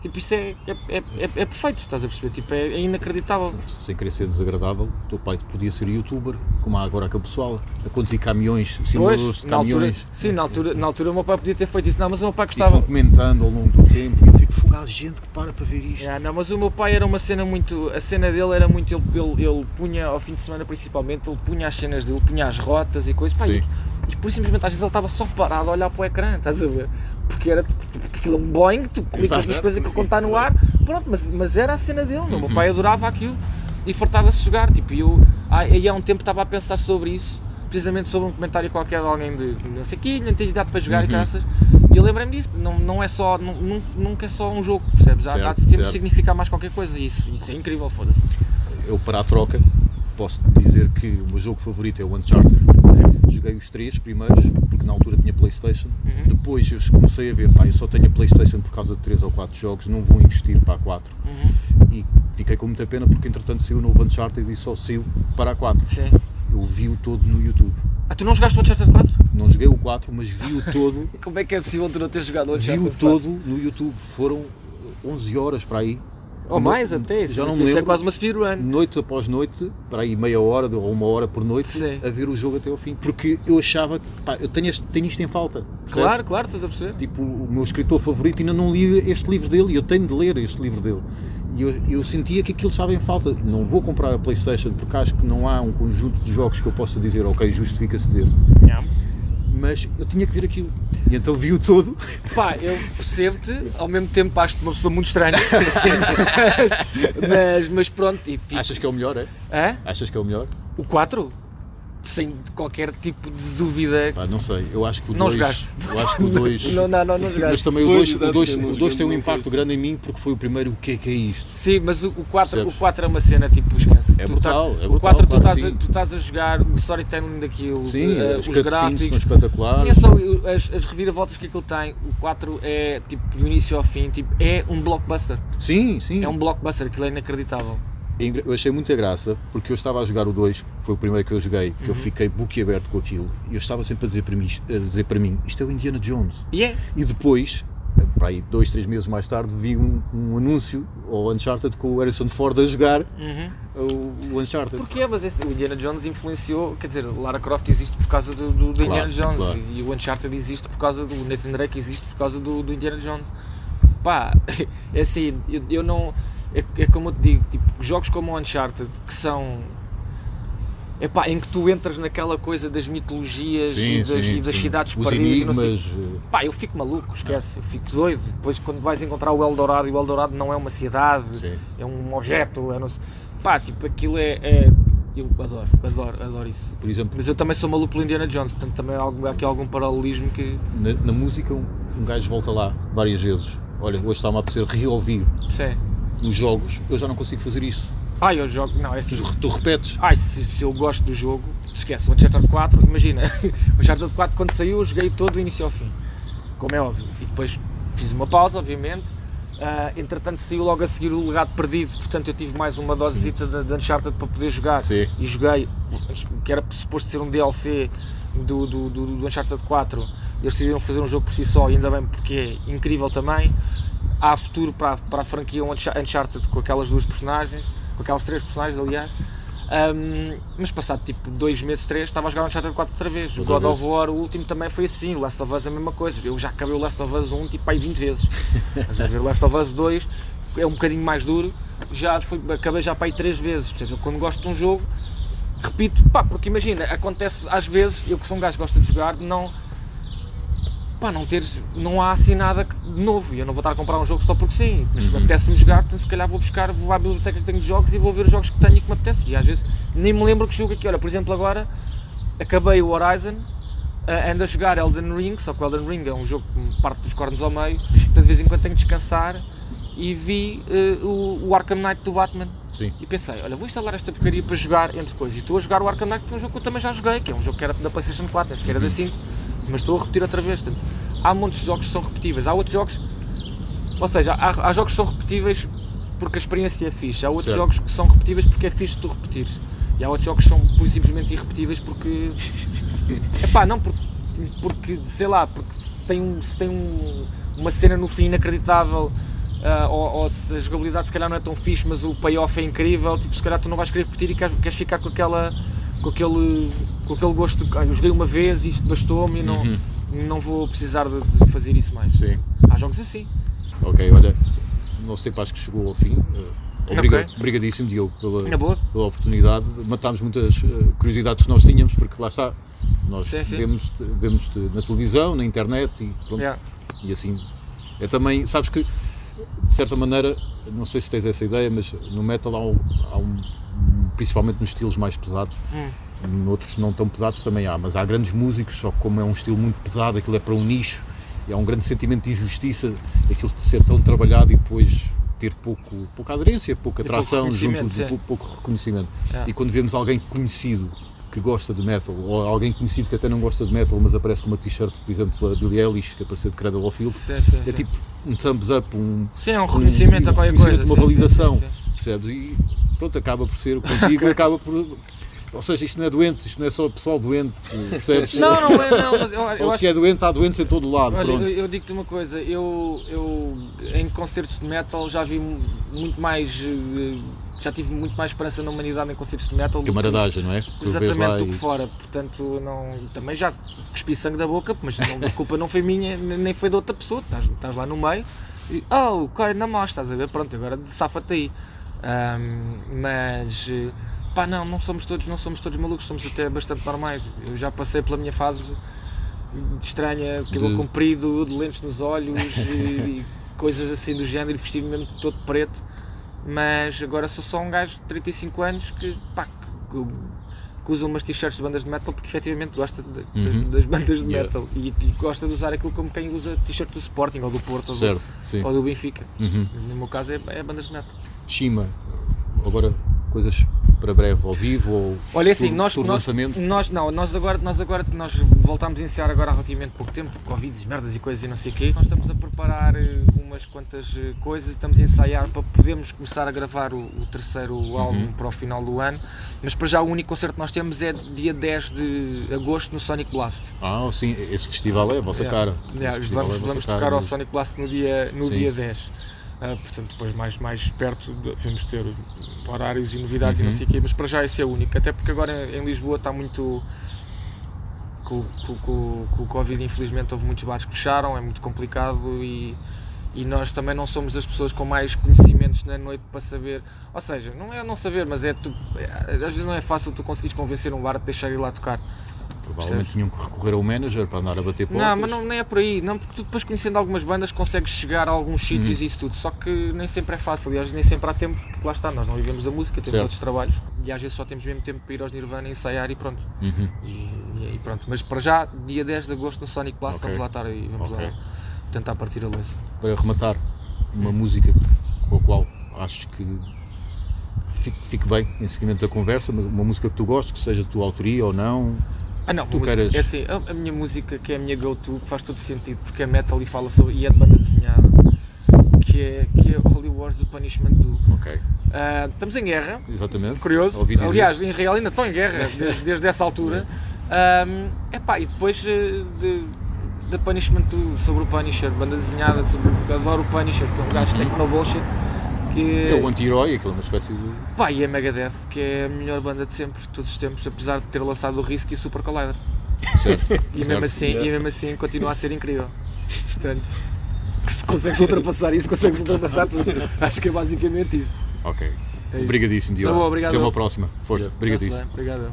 tipo, isso é, é, é, é, é perfeito, estás a perceber? Tipo, é, é inacreditável. Sem querer ser desagradável, o teu pai podia ser youtuber, como há agora aquele pessoal, a conduzir caminhões, simuladores de na altura, caminhões. sim, na altura, na altura o meu pai podia ter feito isso, não, mas o meu pai E gostava. vão comentando ao longo do tempo e eu fico fogado, gente que para para ver isto. Yeah, não, mas o meu pai era uma cena muito. A cena dele era muito. Ele, ele, ele punha, ao fim de semana principalmente, ele punha as cenas dele, punha as rotas e coisas. Pá, e, e por simplesmente às vezes ele estava só parado a olhar para o ecrã, estás a ver? Porque era aquilo é um Boeing, tu clicas nas coisas que ele está no ar, pronto, mas, mas era a cena dele, meu, o meu pai adorava aquilo e fartava-se jogar. Tipo, e eu há, aí há um tempo estava a pensar sobre isso, precisamente sobre um comentário qualquer de alguém de não sei o não tens idade para jogar e graças. E eu lembrei-me disso, não, não é só, não, nun- nunca é só um jogo, percebes? Há, há Certo, de sempre certo. significar mais qualquer coisa e isso, isso é incrível, foda-se. Eu para a troca posso dizer que o meu jogo favorito é o Uncharted. Joguei os três primeiros, porque na altura tinha Playstation. Uhum. Depois eu comecei a ver, pá, eu só tenho a Playstation por causa de 3 ou 4 jogos, não vou investir para a 4. Uhum. E fiquei com muita pena porque entretanto saiu o novo Uncharted e só saiu para a 4. Sim. Eu vi-o todo no YouTube. Ah, tu não jogaste o Uncharted 4? Não joguei o 4, mas vi-o todo, Como é que é possível tu não teres jogado o vi-o Uncharted 4? todo no YouTube. Foram 11 horas para aí. Ou mais até, isso, Já não me isso é lembro. quase uma speedrun. noite após noite, para aí meia hora ou uma hora por noite, Sim. a ver o jogo até ao fim. Porque eu achava que pá, eu tenho, este- tenho isto em falta. Claro, claro, estou a perceber. Tipo, o meu escritor favorito ainda não li este livro dele e eu tenho de ler este livro dele. E eu, eu sentia que aquilo estava em falta. Não vou comprar a Playstation porque acho que não há um conjunto de jogos que eu possa dizer, ok, justifica-se dizer. Mas eu tinha que ver aquilo. E então vi-o todo. Pá, eu percebo-te, ao mesmo tempo acho-te uma pessoa muito estranha. mas, mas, mas pronto, e fico. Achas que é o melhor, é? Hã? Achas que é o melhor? O 4? Sem qualquer tipo de dúvida. Pá, não sei. Eu acho que o Não 2. jogaste. Eu acho que o 2. Não, não, não, não Mas jogaste. também o Pois, 2 o dois, eu não o dois tem um impacto grande em mim porque foi o primeiro o que é que é isto. Sim, mas o, o 4, Percebes? o 4 é uma cena tipo, esquece. É Tu brutal, tá- é o brutal, 4 tu, claro estás a, tu estás a jogar o storytelling daquilo, Sim, eh, os os cutscenes são gráficos. espetaculares. Nem é só o- as, as reviravoltas que aquilo tem, o 4 é tipo do início ao fim, tipo, é um blockbuster. Sim, sim. É um blockbuster, aquilo é inacreditável. É Eu achei muita graça porque eu estava a jogar o 2, que foi o primeiro que eu joguei, que Uhum. eu fiquei boquiaberto com aquilo e eu estava sempre a dizer para mim, a dizer para mim isto é o Indiana Jones. E é. E depois, para aí dois, três meses mais tarde, vi um, um anúncio ao Uncharted com o Harrison Ford a jogar Uhum. o, o Uncharted. Porquê? Mas esse, o Indiana Jones influenciou, quer dizer, Lara Croft existe por causa do, do, do Claro, Indiana Jones claro. e o Uncharted existe por causa do Nathan Drake existe por causa do, do Indiana Jones. Pá, é assim, eu, eu não. É, é como eu te digo, tipo, jogos como o Uncharted que são. Epá, em que tu entras naquela coisa das mitologias e das, e das cidades perdidas e não sei enigmas. eh, Pá, eu fico maluco, esquece, eu fico doido. Depois, quando vais encontrar o Eldorado, e o Eldorado não é uma cidade, Sim. é um objeto, é não sei. Pá, tipo, aquilo é, é- Eu adoro, adoro, adoro isso. Por exemplo, Mas eu também sou maluco pelo Indiana Jones, portanto também há aqui algum paralelismo que. na, na música, um, um gajo volta lá várias vezes. Olha, hoje está-me a apetecer reouvir Sim. Os jogos, eu já não consigo fazer isso. Ah, eu jogo. Não, é assim. Tu, tu repetes. Ai, se, se eu gosto do jogo, esquece, o Uncharted 4, imagina, o Uncharted 4 quando saiu eu joguei todo do início ao fim, como é óbvio, e depois fiz uma pausa, obviamente, Ah, entretanto saiu logo a seguir o Legado Perdido, portanto eu tive mais uma dosezita de, de Uncharted para poder jogar, Sim. e joguei, que era suposto ser um DLC do, do, do, do Uncharted 4, eles decidiram fazer um jogo por si só, e ainda bem porque é incrível também, há futuro para, para a franquia Uncha- Uncharted com aquelas duas personagens, com aquelas três personagens aliás, Um, mas passado tipo dois meses, três, estava a jogar Uncharted 4 outra vez. O God vez. of War, o último também foi assim. O Last of Us é a mesma coisa. Eu já acabei o Last of Us 1 tipo aí 20 vezes. Mas a ver, o Last of Us 2 é um bocadinho mais duro. Já foi, acabei já para aí 3 vezes. Portanto, quando gosto de um jogo, repito, pá, porque imagina, acontece às vezes, eu que sou um gajo que gosta de jogar, não. Pá, não teres, não há assim nada de novo e eu não vou estar a comprar um jogo só porque sim, mas Uhum. apetece-me jogar, então se calhar vou buscar, vou à biblioteca que tenho de jogos e vou ver os jogos que tenho e que me apetece e às vezes nem me lembro que jogo aqui, olha, por exemplo agora acabei o Horizon, ah, ando a jogar Elden Ring, só que o Elden Ring é um jogo que me parte dos cornos ao meio, portanto de vez em quando tenho de descansar e vi ah, o, o Arkham Knight do Batman Sim. e pensei, olha, vou instalar esta porcaria para jogar entre coisas. E estou a jogar o Arkham Knight, que foi um jogo que eu também já joguei, que é um jogo que era da PlayStation 4, nem sequer era da 5. Mas estou a repetir outra vez. Portanto, há de jogos que são repetíveis. Há outros jogos. Ou seja, há, há jogos que são repetíveis porque a experiência é fixe. Há outros Certo. jogos que são repetíveis porque é fixe tu repetires. E há outros jogos que são simplesmente irrepetíveis porque. Epá, não, porque porque sei lá, porque se tem, um, se tem um- uma cena no fim inacreditável. ah, ou, ou se a jogabilidade se calhar não é tão fixe, mas o payoff é incrível, tipo, se calhar tu não vais querer repetir e queres, queres ficar com aquela com aquele, com aquele gosto de ah, eu joguei uma vez e isto bastou-me e não, Uhum. não vou precisar de, de fazer isso mais. Sim. Há jogos assim. Ok, olha, não sei, acho que chegou ao fim. Eh, obriga- Ok. Obrigadíssimo, Diogo, pela, pela oportunidade. Matámos muitas eh, curiosidades que nós tínhamos, porque lá está, nós sim. vemos vemos-te na televisão, na internet e pronto. Yeah. E assim, é também, sabes que, de certa maneira, não sei se tens essa ideia, mas no metal há um, há um- principalmente nos estilos mais pesados, Hum. noutros não tão pesados também há, mas há grandes músicos, só que como é um estilo muito pesado, aquilo é para um nicho, e há um grande sentimento de injustiça, aquilo de ser tão trabalhado e depois ter pouco, pouca aderência, pouca E pouco atração, junto reconhecimento, de sim. pou- pouco reconhecimento. É. E quando vemos alguém conhecido que gosta de metal, ou alguém conhecido que até não gosta de metal, mas aparece com uma t-shirt, por exemplo, a Billie Eilish, que apareceu de Cradle of Filth, Sim, sim, é sim. tipo um thumbs up, um, Sim, é um reconhecimento a qualquer reconhecimento, coisa. uma validação, percebes? E pronto, acaba por ser contigo, acaba por. Ou seja, isto não é doente, isto não é só pessoal doente, percebes? Não, não é, não, mas eu, eu Ou acho se é doente, há doentes em todo o lado. Olha, pronto. eu, eu digo-te uma coisa, eu, eu em concertos de metal já vi mu- muito mais, eh, já tive muito mais esperança na humanidade em concertos de metal do que, Camaradagem, não é? Tu exatamente do e- que fora, portanto não, também já cuspi sangue da boca, mas não- a culpa não foi minha, nem nem foi de outra pessoa, estás, estás lá no meio e, oh, o cara ainda mais, estás a ver, pronto, agora safa-te aí. Ahm, mas pá, não, não somos todos, não somos todos malucos, somos até bastante normais. Eu já passei pela minha fase estranha, cabelo De- comprido, de lentes nos olhos e, e coisas assim do género, vestido mesmo todo preto. Mas agora sou só um gajo de 35 anos que, pá, que, que usa umas t-shirts de bandas de metal porque efetivamente gosta das, das- Uhum. das bandas de Yeah. metal e, e gosta de usar aquilo como quem usa t-shirt do Sporting ou do Porto ou do, ou do Benfica. Uhum. No meu caso é, é bandas de metal. Shima, agora coisas para breve, ao vivo ou Olha, é assim, por- nós, por nós, lançamento? nós, não, nós agora, nós agora, nós voltámos a iniciar agora há relativamente pouco tempo, Covid e merdas e coisas e não sei o quê, nós estamos a preparar eh, umas quantas eh, coisas, estamos a ensaiar para podermos começar a gravar o, o terceiro Uhum. álbum para o final do ano, mas para já o único concerto que nós temos é dia 10 de agosto no Sonic Blast. Ah, sim, esse festival é a vossa Yeah. cara. Festival vamos é vossa vamos cara. tocar ao Sonic Blast no dia, no Sim. dia 10. Ah, portanto, depois mais, mais perto de- vamos ter horários e novidades e não Uhum. sei o quê, mas para já esse é o único. Até porque agora em Lisboa está muito. Com, com, com, com o Covid, infelizmente, houve muitos bares que fecharam, é muito complicado e, e nós também não somos as pessoas com mais conhecimentos na noite para saber. Ou seja, não é não saber, mas é tu. é- às vezes não é fácil tu conseguires convencer um bar a deixar ir lá tocar. Provavelmente Percebes? tinham que recorrer ao manager para andar a bater portas. Não, mas não, nem é por aí. Não, porque tu depois conhecendo algumas bandas consegues chegar a alguns Uhum. sítios e isso tudo. Só que nem sempre é fácil. E às vezes nem sempre há tempo, porque lá está, nós não vivemos da música, temos Certo. outros trabalhos. E às vezes só temos mesmo tempo para ir aos Nirvana ensaiar e pronto. Uhum. E, e- e pronto. Mas para já, dia 10 de agosto no Sonic Blast, Ok. vamos lá estar e vamos Ok. lá tentar partir a luz. Para rematar, uma música com a qual achas que fique, fique bem em seguimento da conversa, mas uma música que tu gostes, que seja de tua autoria ou não. Ah não, Tu música, queres- é assim, a, a minha música que é a minha go-to, que faz todo sentido, porque é metal e fala sobre, e é de banda desenhada, que é, que é Holy Wars do Punishment Do. Ok. Ah, estamos em guerra, Exatamente. curioso. Ouvi dizer. Aliás, em Israel ainda estão em guerra desde, desde essa altura. Um, epá, e depois eh, de, de Punishment do- sobre o Punisher, banda desenhada, sobre, adoro o Punisher, que é um gajo techno bullshit. Que, É o anti-herói, aquilo é uma espécie de. pá, e a Megadeth, que é a melhor banda de sempre, de todos os tempos, apesar de ter lançado o Risk e o Super Collider. Certo. E certo. mesmo, assim, e mesmo assim continua a ser incrível. Portanto, que se consegues ultrapassar isso, consegues ultrapassar tudo. Acho que é basicamente isso. Ok. É isso. Obrigadíssimo, Diogo. Tá bom, obrigado. Até uma próxima. Força. Está-se Obrigadíssimo. Obrigado.